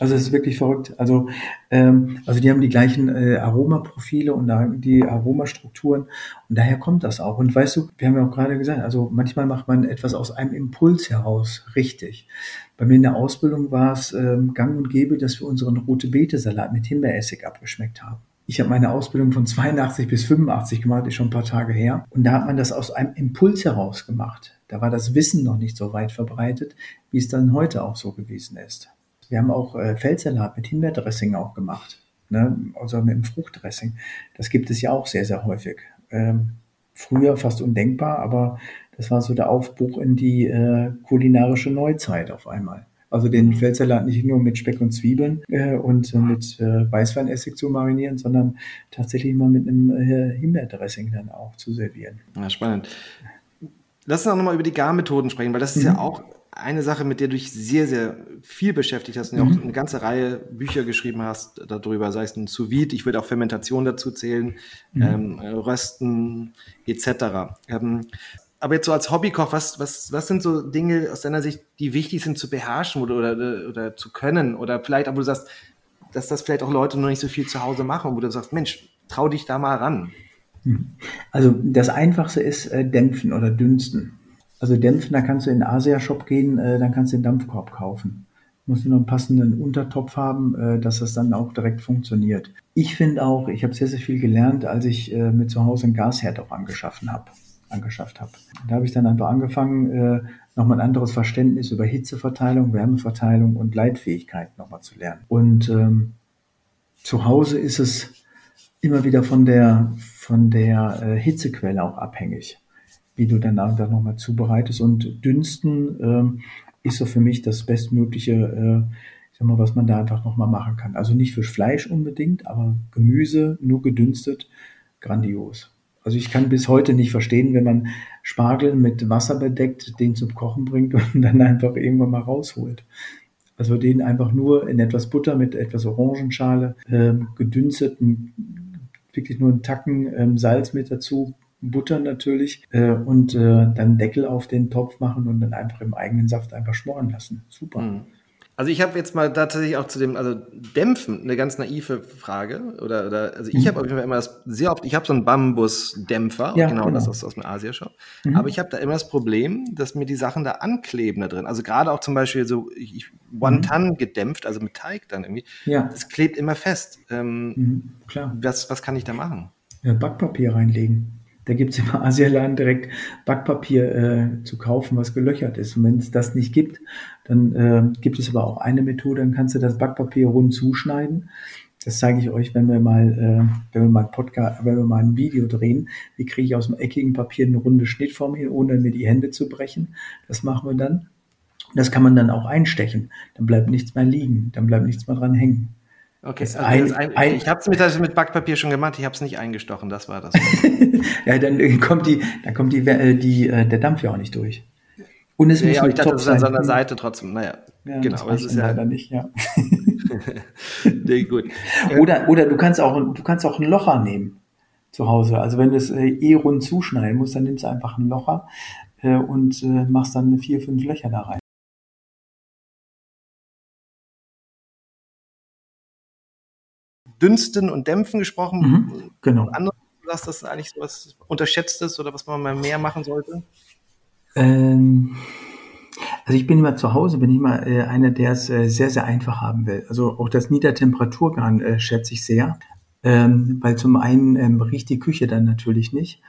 Also es ist wirklich verrückt. Also, ähm, also die haben die gleichen äh, Aromaprofile und die Aromastrukturen und daher kommt das auch. Und weißt du, wir haben ja auch gerade gesagt, also manchmal macht man etwas aus einem Impuls heraus richtig. Bei mir in der Ausbildung war es ähm, gang und gäbe, dass wir unseren rote Beete Salat mit Himbeeressig abgeschmeckt haben. Ich habe meine Ausbildung von 82 bis 85 gemacht, ist schon ein paar Tage her. Und da hat man das aus einem Impuls heraus gemacht. Da war das Wissen noch nicht so weit verbreitet, wie es dann heute auch so gewesen ist. Wir haben auch äh, Feldsalat mit Himbeerdressing auch gemacht. Ne? Also mit dem Fruchtdressing. Das gibt es ja auch sehr, sehr häufig. Ähm, früher fast undenkbar, aber das war so der Aufbruch in die äh, kulinarische Neuzeit auf einmal. Also den Feldsalat nicht nur mit Speck und Zwiebeln äh, und äh, mit äh, Weißweinessig zu marinieren, sondern tatsächlich mal mit einem äh, Himbeerdressing dann auch zu servieren. Ja, spannend. Lass uns auch nochmal über die Garmethoden sprechen, weil das ist mhm. ja auch eine Sache, mit der du dich sehr, sehr viel beschäftigt hast und mhm. auch eine ganze Reihe Bücher geschrieben hast darüber, sei es ein sous -Vide, ich würde auch Fermentation dazu zählen, mhm. ähm, Rösten etc. Ähm, aber jetzt so als Hobbykoch, was, was, was sind so Dinge aus deiner Sicht, die wichtig sind zu beherrschen oder, oder, oder zu können? Oder vielleicht, aber du sagst, dass das vielleicht auch Leute noch nicht so viel zu Hause machen, wo du sagst, Mensch, trau dich da mal ran. Mhm. Also das Einfachste ist äh, Dämpfen oder Dünsten. Also dämpfen, da kannst du in den Asia-Shop gehen, äh, dann kannst du den Dampfkorb kaufen. Musst du noch einen passenden Untertopf haben, äh, dass das dann auch direkt funktioniert. Ich finde auch, ich habe sehr, sehr viel gelernt, als ich äh, mit zu Hause einen Gasherd auch angeschaffen habe angeschafft habe. Da habe ich dann einfach angefangen, äh, nochmal ein anderes Verständnis über Hitzeverteilung, Wärmeverteilung und Leitfähigkeit nochmal zu lernen. Und ähm, zu Hause ist es immer wieder von der, von der äh, Hitzequelle auch abhängig wie du dann da nochmal zubereitest. Und Dünsten ähm, ist so für mich das bestmögliche, äh, ich sag mal, was man da einfach nochmal machen kann. Also nicht für Fleisch unbedingt, aber Gemüse nur gedünstet, grandios. Also ich kann bis heute nicht verstehen, wenn man Spargel mit Wasser bedeckt, den zum Kochen bringt und dann einfach irgendwann mal rausholt. Also den einfach nur in etwas Butter mit etwas Orangenschale äh, gedünsteten, wirklich nur einen Tacken ähm, Salz mit dazu, Butter natürlich äh, und äh, dann Deckel auf den Topf machen und dann einfach im eigenen Saft einfach schmoren lassen. Super. Mhm. Also ich habe jetzt mal tatsächlich auch zu dem, also Dämpfen, eine ganz naive Frage. Oder, oder also ich mhm. habe auf jeden Fall immer das sehr oft, ich habe so einen Bambusdämpfer, ja, genau, genau, das aus dem Asia-Shop. Mhm. Aber ich habe da immer das Problem, dass mir die Sachen da ankleben da drin. Also gerade auch zum Beispiel so ich, One-Ton mhm. gedämpft, also mit Teig dann irgendwie. Ja. Das klebt immer fest. Ähm, mhm, klar. Was, was kann ich da machen? Ja, Backpapier reinlegen Da gibt es im Asialaden direkt Backpapier äh, zu kaufen, was gelöchert ist. Und wenn es das nicht gibt, dann äh, gibt es aber auch eine Methode, dann kannst du das Backpapier rund zuschneiden. Das zeige ich euch, wenn wir mal, äh, wenn wir mal ein Podcast, wenn wir mal ein Video drehen. Wie kriege ich aus dem eckigen Papier eine runde Schnittform hin, ohne mir die Hände zu brechen? Das machen wir dann. Das kann man dann auch einstechen. Dann bleibt nichts mehr liegen. Dann bleibt nichts mehr dran hängen. Okay, also ein, ein, ein, ich habe es mit, also mit Backpapier schon gemacht, ich habe es nicht eingestochen, das war das. ja, dann kommt die, dann kommt die, äh, die, äh, der Dampf ja auch nicht durch. Und es ja, muss ja, ich dachte, das ist an seiner Seite trotzdem. Naja, ja, genau. Das, das ist ja leider nicht, ja. nee, gut. Oder, oder du kannst auch, du kannst auch ein Locher nehmen zu Hause. Also wenn du es äh, eh rund zuschneiden musst, dann nimmst du einfach ein Locher äh, und äh, machst dann vier, fünf Löcher da rein. Dünsten und Dämpfen gesprochen. Mhm, genau. Andere, was das eigentlich so was Unterschätztes oder was man mal mehr machen sollte? Ähm, also ich bin immer zu Hause, bin ich mal äh, einer, der es äh, sehr, sehr einfach haben will. Also auch das Niedertemperaturgarn äh, schätze ich sehr, ähm, weil zum einen ähm, riecht die Küche dann natürlich nicht.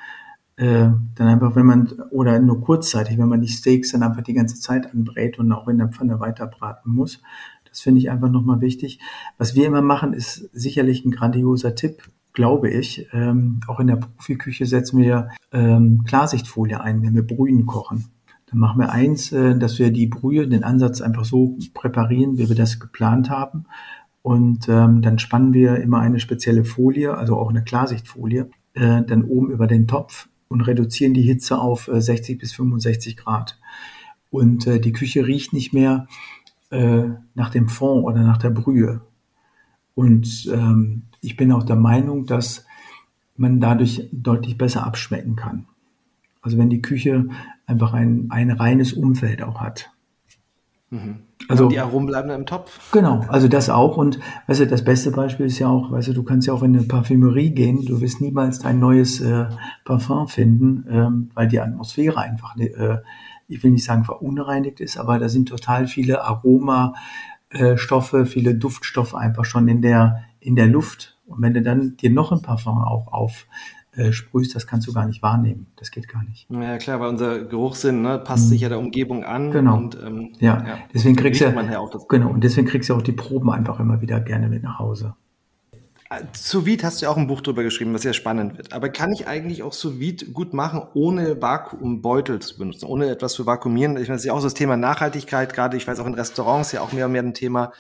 Äh, dann einfach, wenn man, oder nur kurzzeitig, wenn man die Steaks dann einfach die ganze Zeit anbrät und auch in der Pfanne weiter braten muss. Das finde ich einfach nochmal wichtig. Was wir immer machen, ist sicherlich ein grandioser Tipp, glaube ich. Ähm, auch in der Profiküche setzen wir ähm, Klarsichtfolie ein, wenn wir Brühen kochen. Dann machen wir eins, äh, dass wir die Brühe, den Ansatz einfach so präparieren, wie wir das geplant haben. Und ähm, dann spannen wir immer eine spezielle Folie, also auch eine Klarsichtfolie, äh, dann oben über den Topf und reduzieren die Hitze auf äh, 60 bis 65 Grad. Und äh, die Küche riecht nicht mehr äh, nach dem Fond oder nach der Brühe. Und ähm, ich bin auch der Meinung, dass man dadurch deutlich besser abschmecken kann. Also wenn die Küche einfach ein, ein reines Umfeld auch hat. Mhm. Also und die Aromen bleiben im Topf. Genau, also das auch. Und weißt du, das beste Beispiel ist ja auch, weißt du, du kannst ja auch in eine Parfümerie gehen, du wirst niemals ein neues äh, Parfum finden, ähm, weil die Atmosphäre einfach, äh, ich will nicht sagen verunreinigt ist, aber da sind total viele Aromastoffe, viele Duftstoffe einfach schon in der, in der Luft. Und wenn du dann dir noch ein Parfum auch auf äh, sprühst, das kannst du gar nicht wahrnehmen. Das geht gar nicht. Ja klar, weil unser Geruchssinn ne, passt mhm. sich ja der Umgebung an. Genau. Und, ähm, ja. ja. deswegen kriegst du ja, genau und deswegen kriegst du auch die Proben einfach immer wieder gerne mit nach Hause. Sous Vide hast du ja auch ein Buch drüber geschrieben, was sehr spannend wird. Aber kann ich eigentlich auch Sous Vide gut machen, ohne Vakuumbeutel zu benutzen, ohne etwas zu vakuumieren? Ich meine, das ist ja auch so das Thema Nachhaltigkeit, gerade ich weiß auch in Restaurants ja auch mehr und mehr ein Thema.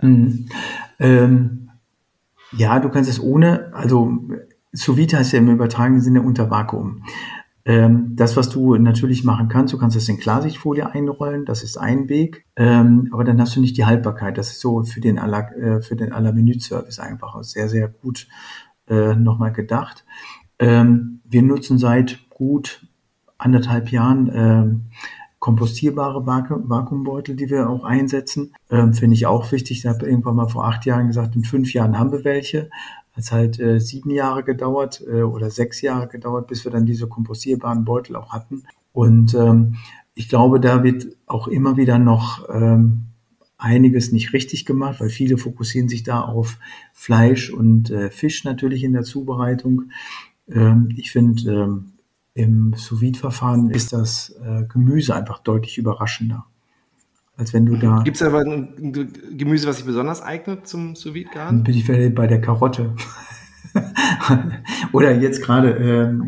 Mhm. Ähm, ja, du kannst es ohne, also Sous vide heißt ja im übertragenen Sinne unter Vakuum. Ähm, das, was du natürlich machen kannst, du kannst es in Klarsichtfolie einrollen, das ist ein Weg, ähm, aber dann hast du nicht die Haltbarkeit. Das ist so für den aller, äh, für den aller Menü-Service einfach sehr, sehr gut äh, nochmal gedacht. Ähm, wir nutzen seit gut anderthalb Jahren kompostierbare Vakuumbeutel, die wir auch einsetzen. Ähm, Finde ich auch wichtig. Ich habe irgendwann mal vor acht Jahren gesagt, in fünf Jahren haben wir welche es halt äh, sieben Jahre gedauert äh, oder sechs Jahre gedauert, bis wir dann diese kompostierbaren Beutel auch hatten. Und ähm, ich glaube, da wird auch immer wieder noch ähm, einiges nicht richtig gemacht, weil viele fokussieren sich da auf Fleisch und äh, Fisch natürlich in der Zubereitung. Ähm, ich finde, ähm, im sous verfahren ist das äh, Gemüse einfach deutlich überraschender als wenn du da. Gibt es aber ein Gemüse, was sich besonders eignet zum sous vide garen Bin ich bei der Karotte. Oder jetzt gerade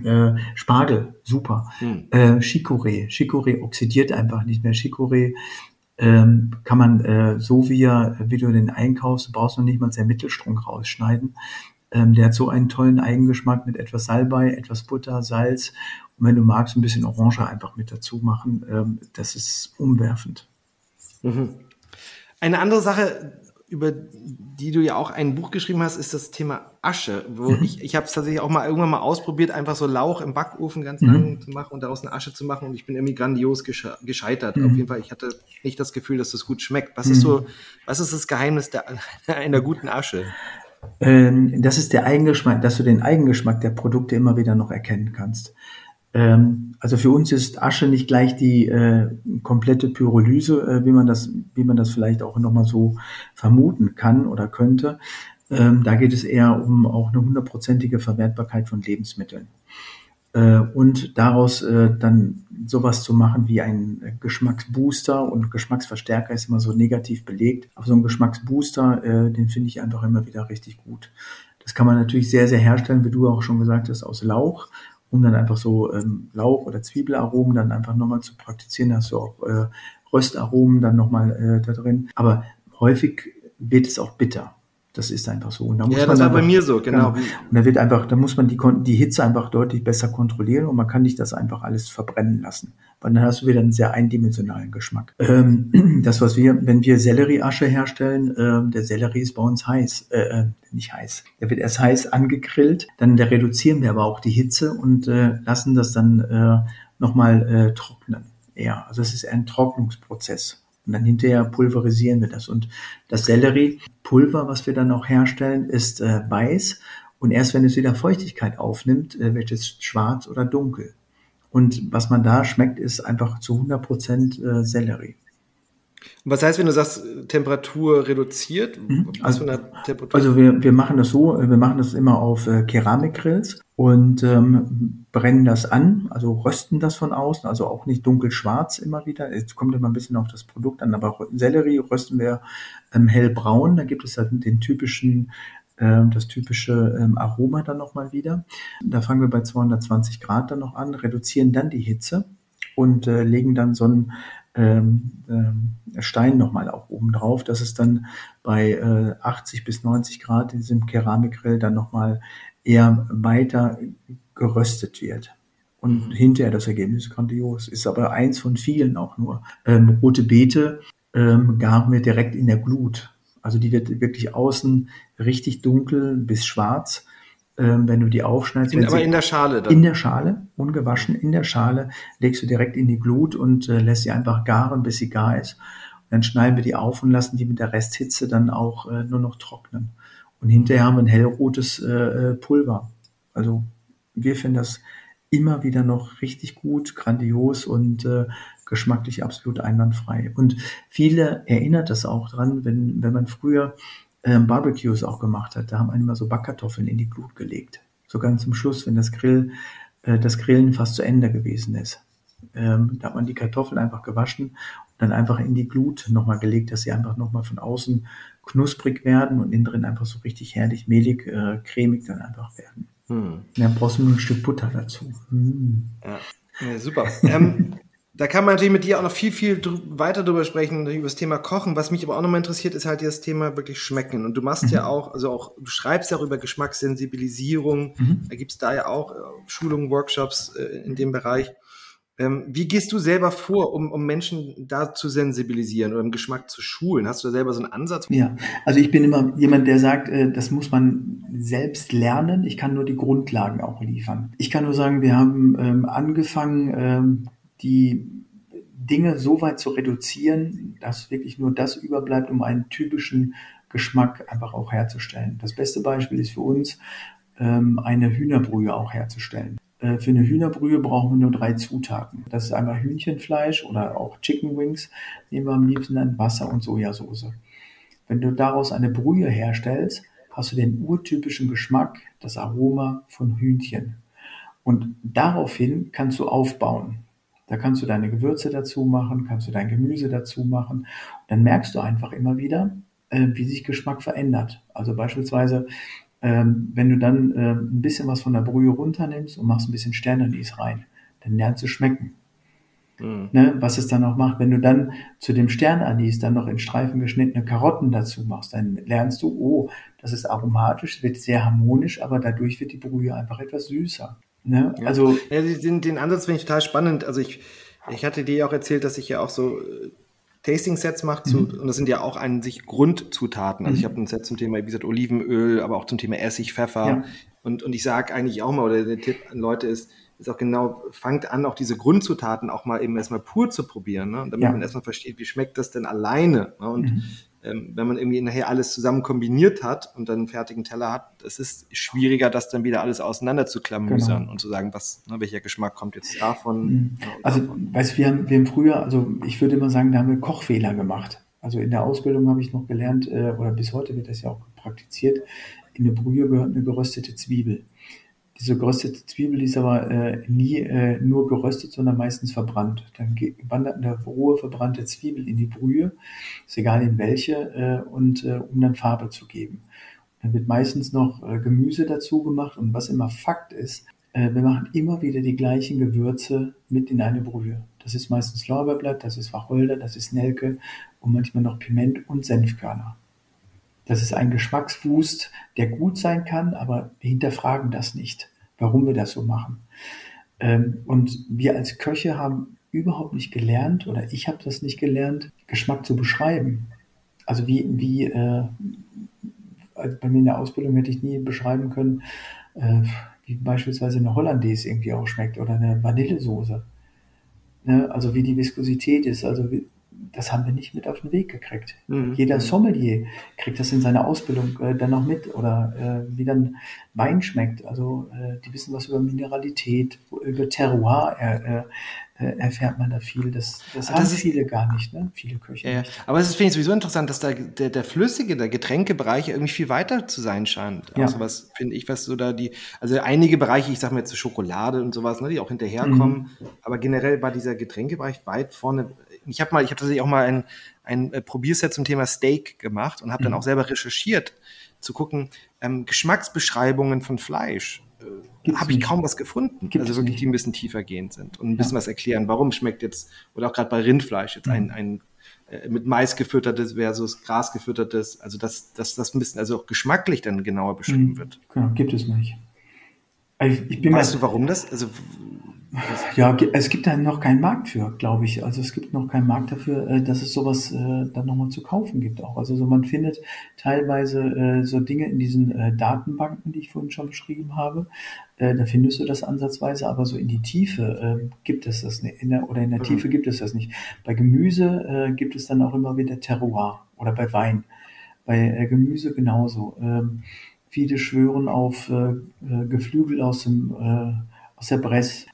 äh, äh, Spargel, super. Hm. Äh, Chicorée. Chicorée oxidiert einfach nicht mehr. Chicorée ähm, kann man äh, so wie, er, wie du den einkaufst, du brauchst noch nicht mal sehr Mittelstrunk rausschneiden. Ähm, der hat so einen tollen Eigengeschmack mit etwas Salbei, etwas Butter, Salz und wenn du magst, ein bisschen Orange einfach mit dazu machen. Ähm, das ist umwerfend. Mhm. Eine andere Sache, über die du ja auch ein Buch geschrieben hast, ist das Thema Asche. Wo mhm. ich ich habe es tatsächlich auch mal irgendwann mal ausprobiert, einfach so Lauch im Backofen ganz mhm. lang zu machen und daraus eine Asche zu machen. Und ich bin irgendwie grandios gesche gescheitert. Mhm. Auf jeden Fall, ich hatte nicht das Gefühl, dass das gut schmeckt. Was ist mhm. so, was ist das Geheimnis der, einer guten Asche? Ähm, das ist der Eigengeschmack, dass du den Eigengeschmack der Produkte immer wieder noch erkennen kannst. Ähm, also für uns ist Asche nicht gleich die äh, komplette Pyrolyse, äh, wie man das, wie man das vielleicht auch nochmal so vermuten kann oder könnte. Ähm, da geht es eher um auch eine hundertprozentige Verwertbarkeit von Lebensmitteln. Äh, und daraus äh, dann sowas zu machen wie ein Geschmacksbooster und Geschmacksverstärker ist immer so negativ belegt. Aber so ein Geschmacksbooster, äh, den finde ich einfach immer wieder richtig gut. Das kann man natürlich sehr, sehr herstellen, wie du auch schon gesagt hast, aus Lauch, um dann einfach so ähm, Lauch- oder Zwiebelaromen dann einfach nochmal zu praktizieren. Da hast du auch äh, Röstaromen dann nochmal äh, da drin. Aber häufig wird es auch bitter. Das ist einfach so. Und da muss ja, das war einfach, bei mir so, genau. genau. Und da wird einfach, da muss man die, die Hitze einfach deutlich besser kontrollieren und man kann nicht das einfach alles verbrennen lassen. Weil dann hast du wieder einen sehr eindimensionalen Geschmack. Ähm, das, was wir, wenn wir Sellerieasche herstellen, äh, der Sellerie ist bei uns heiß, äh, äh, nicht heiß. Der wird erst heiß angegrillt, dann da reduzieren wir aber auch die Hitze und äh, lassen das dann äh, nochmal äh, trocknen. Ja, also es ist ein Trocknungsprozess. Und dann hinterher pulverisieren wir das. Und das Selleriepulver, was wir dann auch herstellen, ist äh, weiß. Und erst wenn es wieder Feuchtigkeit aufnimmt, äh, wird es schwarz oder dunkel. Und was man da schmeckt, ist einfach zu 100 Prozent äh, Sellerie. Was heißt, wenn du sagst, Temperatur reduziert? Mhm. Also, also wir, wir machen das so, wir machen das immer auf äh, Keramikgrills und ähm, brennen das an, also rösten das von außen, also auch nicht dunkelschwarz immer wieder. Jetzt kommt immer ein bisschen auf das Produkt an, aber Sellerie rösten wir ähm, hellbraun, da gibt es halt den typischen ähm, das typische ähm, Aroma dann nochmal wieder. Da fangen wir bei 220 Grad dann noch an, reduzieren dann die Hitze und äh, legen dann so ein ähm, äh, Stein nochmal auch oben drauf, dass es dann bei äh, 80 bis 90 Grad in diesem Keramikgrill dann nochmal eher weiter geröstet wird. Und mhm. hinterher das Ergebnis ist grandios. Ist aber eins von vielen auch nur. Ähm, rote Beete ähm, garen wir direkt in der Glut. Also die wird wirklich außen richtig dunkel bis schwarz ähm, wenn du die aufschneidest. In, aber in der Schale dann? In der Schale, ungewaschen, in der Schale, legst du direkt in die Glut und äh, lässt sie einfach garen, bis sie gar ist. Und dann schneiden wir die auf und lassen die mit der Resthitze dann auch äh, nur noch trocknen. Und hinterher haben wir ein hellrotes äh, äh, Pulver. Also wir finden das immer wieder noch richtig gut, grandios und äh, geschmacklich absolut einwandfrei. Und viele erinnert das auch dran, wenn, wenn man früher ähm, Barbecues auch gemacht hat. Da haben immer so Backkartoffeln in die Glut gelegt. So ganz zum Schluss, wenn das Grill, äh, das Grillen fast zu Ende gewesen ist. Ähm, da hat man die Kartoffeln einfach gewaschen und dann einfach in die Glut nochmal gelegt, dass sie einfach nochmal von außen knusprig werden und innen drin einfach so richtig herrlich, mehlig, äh, cremig dann einfach werden. Hm. Dann brauchst du nur ein Stück Butter dazu. Hm. Ja. ja super. ähm, da kann man natürlich mit dir auch noch viel, viel dr weiter drüber sprechen, über das Thema Kochen. Was mich aber auch noch mal interessiert, ist halt das Thema wirklich Schmecken. Und du machst mhm. ja auch, also auch, du schreibst ja auch über Geschmackssensibilisierung. Mhm. Da gibt es da ja auch äh, Schulungen, Workshops äh, in dem Bereich. Ähm, wie gehst du selber vor, um, um Menschen da zu sensibilisieren oder im Geschmack zu schulen? Hast du da selber so einen Ansatz? Ja, also ich bin immer jemand, der sagt, äh, das muss man selbst lernen. Ich kann nur die Grundlagen auch liefern. Ich kann nur sagen, wir haben ähm, angefangen, ähm, die Dinge so weit zu reduzieren, dass wirklich nur das überbleibt, um einen typischen Geschmack einfach auch herzustellen. Das beste Beispiel ist für uns, ähm, eine Hühnerbrühe auch herzustellen. Äh, für eine Hühnerbrühe brauchen wir nur drei Zutaten. Das ist einmal Hühnchenfleisch oder auch Chicken Wings. Nehmen wir am liebsten dann Wasser und Sojasauce. Wenn du daraus eine Brühe herstellst, hast du den urtypischen Geschmack, das Aroma von Hühnchen. Und daraufhin kannst du aufbauen. Da kannst du deine Gewürze dazu machen, kannst du dein Gemüse dazu machen. Und dann merkst du einfach immer wieder, äh, wie sich Geschmack verändert. Also beispielsweise, ähm, wenn du dann äh, ein bisschen was von der Brühe runternimmst und machst ein bisschen Sternanis rein, dann lernst du schmecken. Mhm. Ne, was es dann auch macht, wenn du dann zu dem Sternanis dann noch in Streifen geschnittene Karotten dazu machst, dann lernst du, oh, das ist aromatisch, wird sehr harmonisch, aber dadurch wird die Brühe einfach etwas süßer. Ne? Ja. Also ja, den, den Ansatz finde ich total spannend. Also ich, ich hatte dir auch erzählt, dass ich ja auch so Tasting-Sets mache mhm. und das sind ja auch an sich Grundzutaten. Also mhm. ich habe ein Set zum Thema, wie gesagt, Olivenöl, aber auch zum Thema Essig, Pfeffer. Ja. Und, und ich sage eigentlich auch mal, oder der Tipp an Leute ist, ist auch genau, fangt an, auch diese Grundzutaten auch mal eben erstmal pur zu probieren, ne? damit ja. man erstmal versteht, wie schmeckt das denn alleine. Ne? Und mhm ähm, wenn man irgendwie nachher alles zusammen kombiniert hat und dann einen fertigen Teller hat, es ist schwieriger, das dann wieder alles auseinander zu klamüsern genau. und zu sagen, was, ne, welcher Geschmack kommt jetzt davon. Mhm. Also, davon. weißt du, wir haben, wir haben früher, also ich würde immer sagen, da haben wir Kochfehler gemacht. Also in der Ausbildung habe ich noch gelernt, äh, oder bis heute wird das ja auch praktiziert, in eine Brühe gehört eine geröstete Zwiebel. Diese geröstete Zwiebel die ist aber äh, nie äh, nur geröstet, sondern meistens verbrannt. Dann wandert eine rohe verbrannte Zwiebel in die Brühe, ist egal in welche, äh, und äh, um dann Farbe zu geben. Dann wird meistens noch äh, Gemüse dazu gemacht und was immer Fakt ist, äh, wir machen immer wieder die gleichen Gewürze mit in eine Brühe. Das ist meistens Lorbeerblatt, das ist Wacholder, das ist Nelke und manchmal noch Piment und Senfkörner. Das ist ein Geschmackswust, der gut sein kann, aber wir hinterfragen das nicht, warum wir das so machen. Ähm, und wir als Köche haben überhaupt nicht gelernt, oder ich habe das nicht gelernt, Geschmack zu beschreiben. Also wie, wie äh, also bei mir in der Ausbildung hätte ich nie beschreiben können, äh, wie beispielsweise eine Hollandaise irgendwie auch schmeckt oder eine Vanillesoße. Ne? Also wie die Viskosität ist. Also wie, das haben wir nicht mit auf den Weg gekriegt. Mhm. Jeder mhm. Sommelier kriegt das in seiner Ausbildung äh, dann noch mit oder äh, wie dann Wein schmeckt. Also äh, die wissen was über Mineralität, über Terroir äh, äh, erfährt man da viel. Das, das haben das ist, viele gar nicht, ne? viele Köche. Ja, aber es finde ich sowieso interessant, dass da der, der flüssige, der Getränkebereich irgendwie viel weiter zu sein scheint. Ja. Also was finde ich, was so da die, also einige Bereiche, ich sage mal jetzt Schokolade und sowas, ne, die auch hinterherkommen, mhm. aber generell war dieser Getränkebereich weit vorne ich habe mal, ich habe tatsächlich auch mal ein, ein äh, Probierset zum Thema Steak gemacht und habe mhm. dann auch selber recherchiert, zu gucken, ähm, Geschmacksbeschreibungen von Fleisch. Äh, habe ich kaum was gefunden. Gibt also wirklich, die ein bisschen tiefer gehend sind und ein bisschen ja. was erklären, warum schmeckt jetzt, oder auch gerade bei Rindfleisch jetzt mhm. ein, ein äh, mit Mais gefüttertes versus Gras gefüttertes, also dass das, das ein bisschen, also auch geschmacklich dann genauer beschrieben mhm. wird. Genau, gibt es nicht. Also ich bin weißt du, warum das? Also ja, es gibt da noch keinen Markt für, glaube ich. Also es gibt noch keinen Markt dafür, äh, dass es sowas äh, dann nochmal zu kaufen gibt auch. Also so man findet teilweise äh, so Dinge in diesen Datenbanken, die ich vorhin schon beschrieben habe. Da findest du das ansatzweise, aber so in die Tiefe gibt es das nicht. In der, oder in der mhm. Tiefe gibt es das nicht. Bei Gemüse gibt es dann auch immer wieder Terroir oder bei Wein. Bei Gemüse genauso. Ähm, viele schwören auf Geflügel aus dem aus der Bresse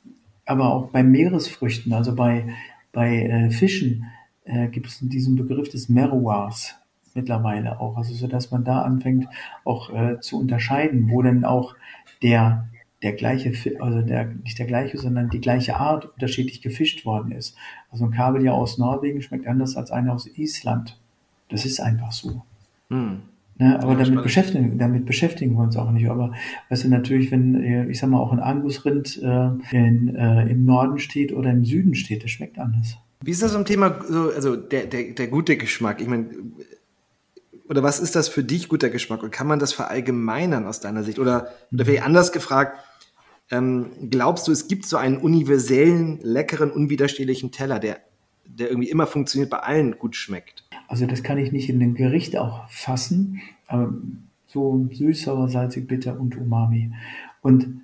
aber auch bei Meeresfrüchten, also bei, bei äh, Fischen, äh, gibt es diesen Begriff des Meroirs mittlerweile auch. Also so dass man da anfängt auch äh, zu unterscheiden, wo denn auch der der gleiche, also der, nicht der gleiche, sondern die gleiche Art unterschiedlich gefischt worden ist. Also ein Kabeljau aus Norwegen schmeckt anders als einer aus Island. Das ist einfach so. Hm. Ne, aber ja, damit, beschäftigen, damit beschäftigen wir uns auch nicht. Aber weißt du, natürlich, wenn, äh, ich sag mal, auch ein Angusrind äh, in, äh, im Norden steht oder im Süden steht, das schmeckt anders. Wie ist das im Thema, so, also der, der, der gute Geschmack? Ich meine, oder was ist das für dich guter Geschmack? Und kann man das verallgemeinern aus deiner Sicht? Oder, oder vielleicht anders gefragt, ähm, glaubst du, es gibt so einen universellen, leckeren, unwiderstehlichen Teller, der, der irgendwie immer funktioniert, bei allen gut schmeckt? Also das kann ich nicht in ein Gericht auch fassen, aber so süß, sauer, salzig, bitter und Umami. Und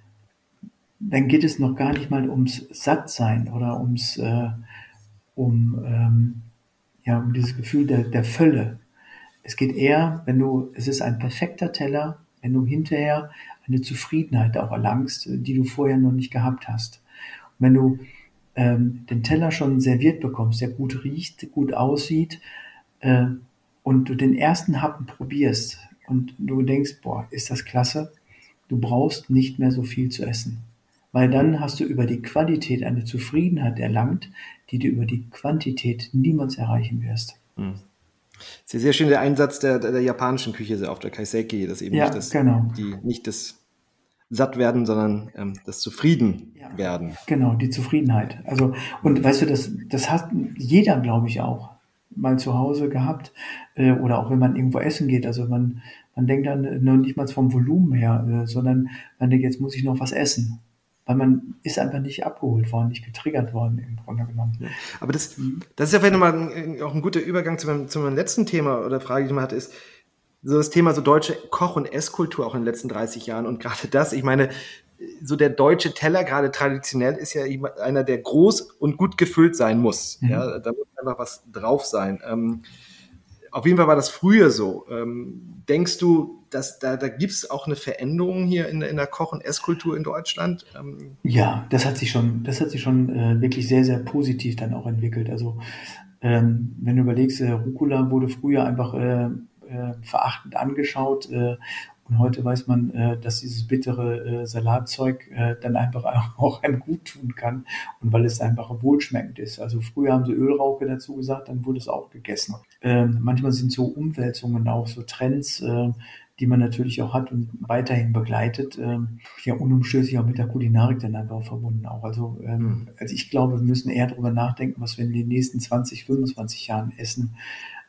dann geht es noch gar nicht mal ums Sattsein oder ums, äh, um, ähm, ja, um dieses Gefühl der, der Fülle. Es geht eher, wenn du, es ist ein perfekter Teller, wenn du hinterher eine Zufriedenheit auch erlangst, die du vorher noch nicht gehabt hast. Und wenn du ähm, den Teller schon serviert bekommst, der gut riecht, gut aussieht, äh, und du den ersten Happen probierst und du denkst, boah, ist das klasse, du brauchst nicht mehr so viel zu essen. Weil dann hast du über die Qualität eine Zufriedenheit erlangt, die du über die Quantität niemals erreichen wirst. Hm. Sehr, sehr schön der Einsatz der, der, der japanischen Küche auf der Kaiseki, dass eben ja, nicht, das, genau. die, nicht das satt werden, sondern ähm, das zufrieden ja, werden. Genau, die Zufriedenheit. Also, und weißt du, das, das hat jeder, glaube ich, auch mal zu Hause gehabt äh, oder auch wenn man irgendwo essen geht. Also man, man denkt dann nur nicht mal vom Volumen her, äh, sondern man denkt, jetzt muss ich noch was essen. Weil man ist einfach nicht abgeholt worden, nicht getriggert worden im Grunde genommen. Aber das, das ist ja vielleicht nochmal ein, auch ein guter Übergang zu meinem, zu meinem letzten Thema oder Frage, die ich mal hatte, ist so das Thema so deutsche Koch- und Esskultur auch in den letzten 30 Jahren. Und gerade das, ich meine, so der deutsche Teller gerade traditionell ist ja einer, der groß und gut gefüllt sein muss. Mhm. Ja, da muss einfach was drauf sein. Ähm, auf jeden Fall war das früher so. Ähm, denkst du, dass da, da gibt es auch eine Veränderung hier in, in der Koch- und Esskultur in Deutschland? Ähm, ja, das hat sich schon, das hat sich schon äh, wirklich sehr, sehr positiv dann auch entwickelt. Also ähm, wenn du überlegst, äh, Rucola wurde früher einfach äh, äh, verachtend angeschaut äh, Und heute weiß man, äh, dass dieses bittere äh, Salatzeug äh, dann einfach auch einem gut tun kann und weil es einfach wohlschmeckend ist. Also früher haben sie Ölrauke dazu gesagt, dann wurde es auch gegessen. Ähm, manchmal sind so Umwälzungen auch so Trends, äh, die man natürlich auch hat und weiterhin begleitet, ähm, ja unumstößlich auch mit der Kulinarik dann einfach verbunden auch. Also, ähm, mhm. also ich glaube, wir müssen eher darüber nachdenken, was wir in den nächsten 20, 25 Jahren essen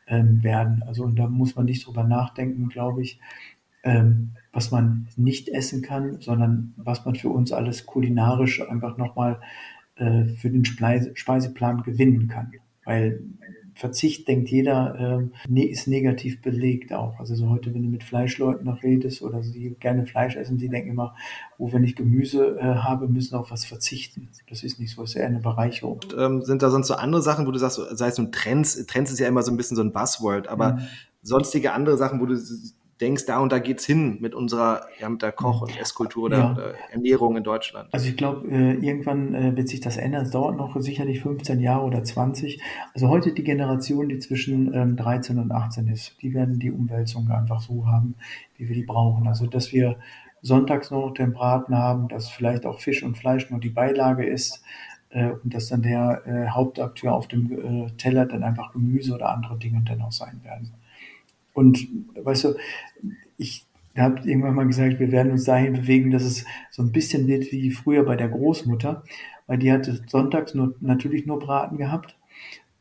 ähm, werden. Also und da muss man nicht drüber nachdenken, glaube ich, ähm, was man nicht essen kann, sondern was man für uns alles kulinarisch einfach nochmal äh, für den Speiseplan gewinnen kann. Weil Verzicht denkt jeder, äh, ist negativ belegt auch. Also so heute, wenn du mit Fleischleuten noch redest oder die gerne Fleisch essen, die denken immer, oh, wenn ich Gemüse äh, habe, müssen auf was verzichten. Das ist nicht so, das ist eher eine Bereicherung. Und, ähm, sind da sonst so andere Sachen, wo du sagst, sei es nun Trends, Trends ist ja immer so ein bisschen so ein Buzzword, aber mhm. sonstige andere Sachen, wo du denkst, da und da geht's hin mit unserer, ja, mit der Koch- und Esskultur oder, ja. oder Ernährung in Deutschland? Also ich glaube, äh, irgendwann äh, wird sich das ändern. Es dauert noch sicherlich 15 Jahre oder 20. Also heute die Generation, die zwischen ähm, 13 und 18 ist, die werden die Umwälzung einfach so haben, wie wir die brauchen. Also dass wir sonntags noch den Braten haben, dass vielleicht auch Fisch und Fleisch nur die Beilage ist äh, und dass dann der äh, Hauptakteur auf dem äh, Teller dann einfach Gemüse oder andere Dinge dann auch sein werden. Und weißt du, ich habe irgendwann mal gesagt, wir werden uns dahin bewegen, dass es so ein bisschen wird wie früher bei der Großmutter, weil die hatte sonntags nur, natürlich nur Braten gehabt,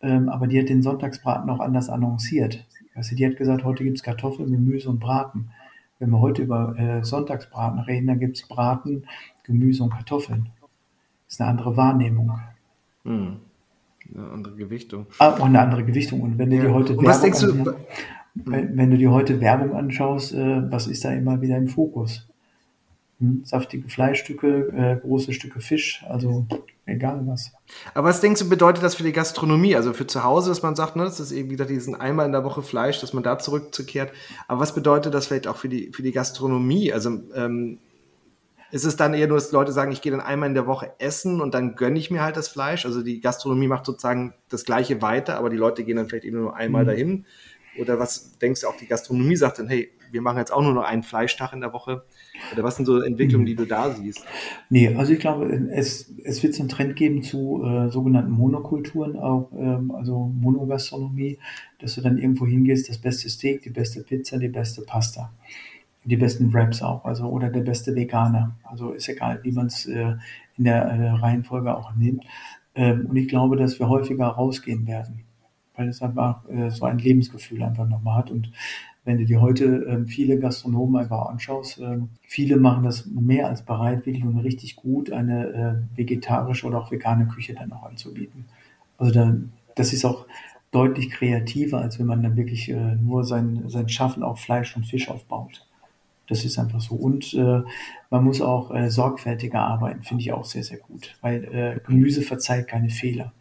ähm, aber die hat den Sonntagsbraten auch anders annonciert. Weißt du, die hat gesagt, heute gibt's Kartoffeln, Gemüse und Braten. Wenn wir heute über äh, Sonntagsbraten reden, dann gibt's Braten, Gemüse und Kartoffeln. Das ist eine andere Wahrnehmung. Hm. Eine andere Gewichtung. Ah, auch eine andere Gewichtung. Und wenn du ja. dir heute und was denkst du, wenn, wenn, du dir heute Werbung anschaust, äh, was ist da immer wieder im Fokus? Hm? Saftige Fleischstücke, äh, große Stücke Fisch, also egal was. Aber was denkst du, bedeutet das für die Gastronomie? Also für zu Hause, dass man sagt, ne, das ist eben wieder diesen einmal in der Woche Fleisch, dass man da zurückzukehrt. Aber was bedeutet das vielleicht auch für die, für die Gastronomie? Also ähm, ist es dann eher nur, dass Leute sagen, ich gehe dann einmal in der Woche essen und dann gönne ich mir halt das Fleisch? Also die Gastronomie macht sozusagen das Gleiche weiter, aber die Leute gehen dann vielleicht eben nur einmal mhm. dahin. Oder was denkst du auch, die Gastronomie sagt dann, hey, wir machen jetzt auch nur noch einen Fleischtag in der Woche? Oder was sind so Entwicklungen, die du da siehst? Nee, also ich glaube, es, es wird so einen Trend geben zu äh, sogenannten Monokulturen, auch, ähm, also Monogastronomie, dass du dann irgendwo hingehst, das beste Steak, die beste Pizza, die beste Pasta, die besten Wraps auch, also oder der beste Veganer. Also ist egal, wie man es äh, in der äh, Reihenfolge auch nimmt. Ähm, und ich glaube, dass wir häufiger rausgehen werden weil es einfach äh, so ein Lebensgefühl einfach nochmal hat. Und wenn du dir heute äh, viele Gastronomen einfach anschaust, äh, viele machen das mehr als bereitwillig und richtig gut, eine äh, vegetarische oder auch vegane Küche dann auch anzubieten. Also da, das ist auch deutlich kreativer, als wenn man dann wirklich äh, nur sein, sein Schaffen auf Fleisch und Fisch aufbaut. Das ist einfach so. Und äh, man muss auch äh, sorgfältiger arbeiten, finde ich auch sehr, sehr gut, weil äh, Gemüse verzeiht keine Fehler.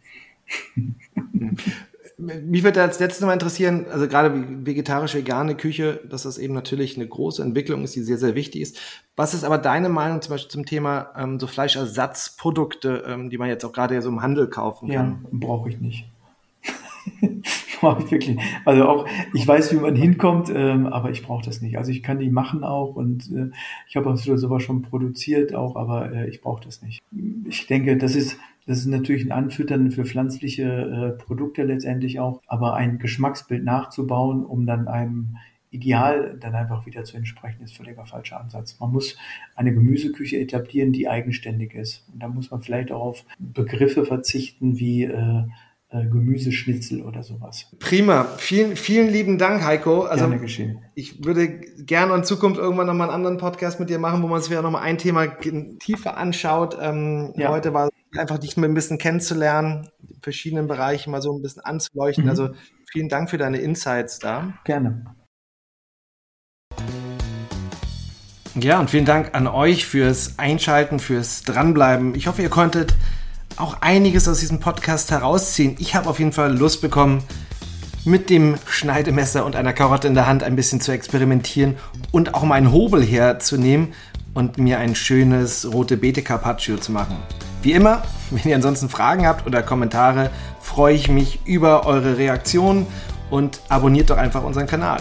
Mich würde als letztes mal interessieren, also gerade vegetarische, vegane Küche, dass das eben natürlich eine große Entwicklung ist, die sehr, sehr wichtig ist. Was ist aber deine Meinung zum Beispiel zum Thema ähm, so Fleischersatzprodukte, ähm, die man jetzt auch gerade so im Handel kaufen kann? Ja, brauche ich nicht. brauche ich wirklich. Also auch, ich weiß, wie man hinkommt, ähm, aber ich brauche das nicht. Also ich kann die machen auch und äh, ich habe auch sowas schon produziert auch, aber äh, ich brauche das nicht. Ich denke, das ist das ist natürlich ein Anfüttern für pflanzliche äh, Produkte letztendlich auch, aber ein Geschmacksbild nachzubauen, um dann einem Ideal dann einfach wieder zu entsprechen, ist völliger falscher Ansatz. Man muss eine Gemüseküche etablieren, die eigenständig ist. Und da muss man vielleicht auch auf Begriffe verzichten wie äh, äh, Gemüseschnitzel oder sowas. Prima. Vielen, vielen lieben Dank, Heiko. Also, gerne geschehen. Ich würde gerne in Zukunft irgendwann nochmal einen anderen Podcast mit dir machen, wo man sich wieder nochmal ein Thema tiefer anschaut. Ähm, ja. Heute war einfach dich mal ein bisschen kennenzulernen, die verschiedenen Bereiche mal so ein bisschen anzuleuchten. Mhm. Also vielen Dank für deine Insights da. Gerne. Ja, und vielen Dank an euch fürs Einschalten, fürs Dranbleiben. Ich hoffe, ihr konntet auch einiges aus diesem Podcast herausziehen. Ich habe auf jeden Fall Lust bekommen, mit dem Schneidemesser und einer Karotte in der Hand ein bisschen zu experimentieren und auch meinen Hobel herzunehmen und mir ein schönes rote Beete Carpaccio zu machen. Wie immer, wenn ihr ansonsten Fragen habt oder Kommentare, freue ich mich über eure Reaktionen und abonniert doch einfach unseren Kanal.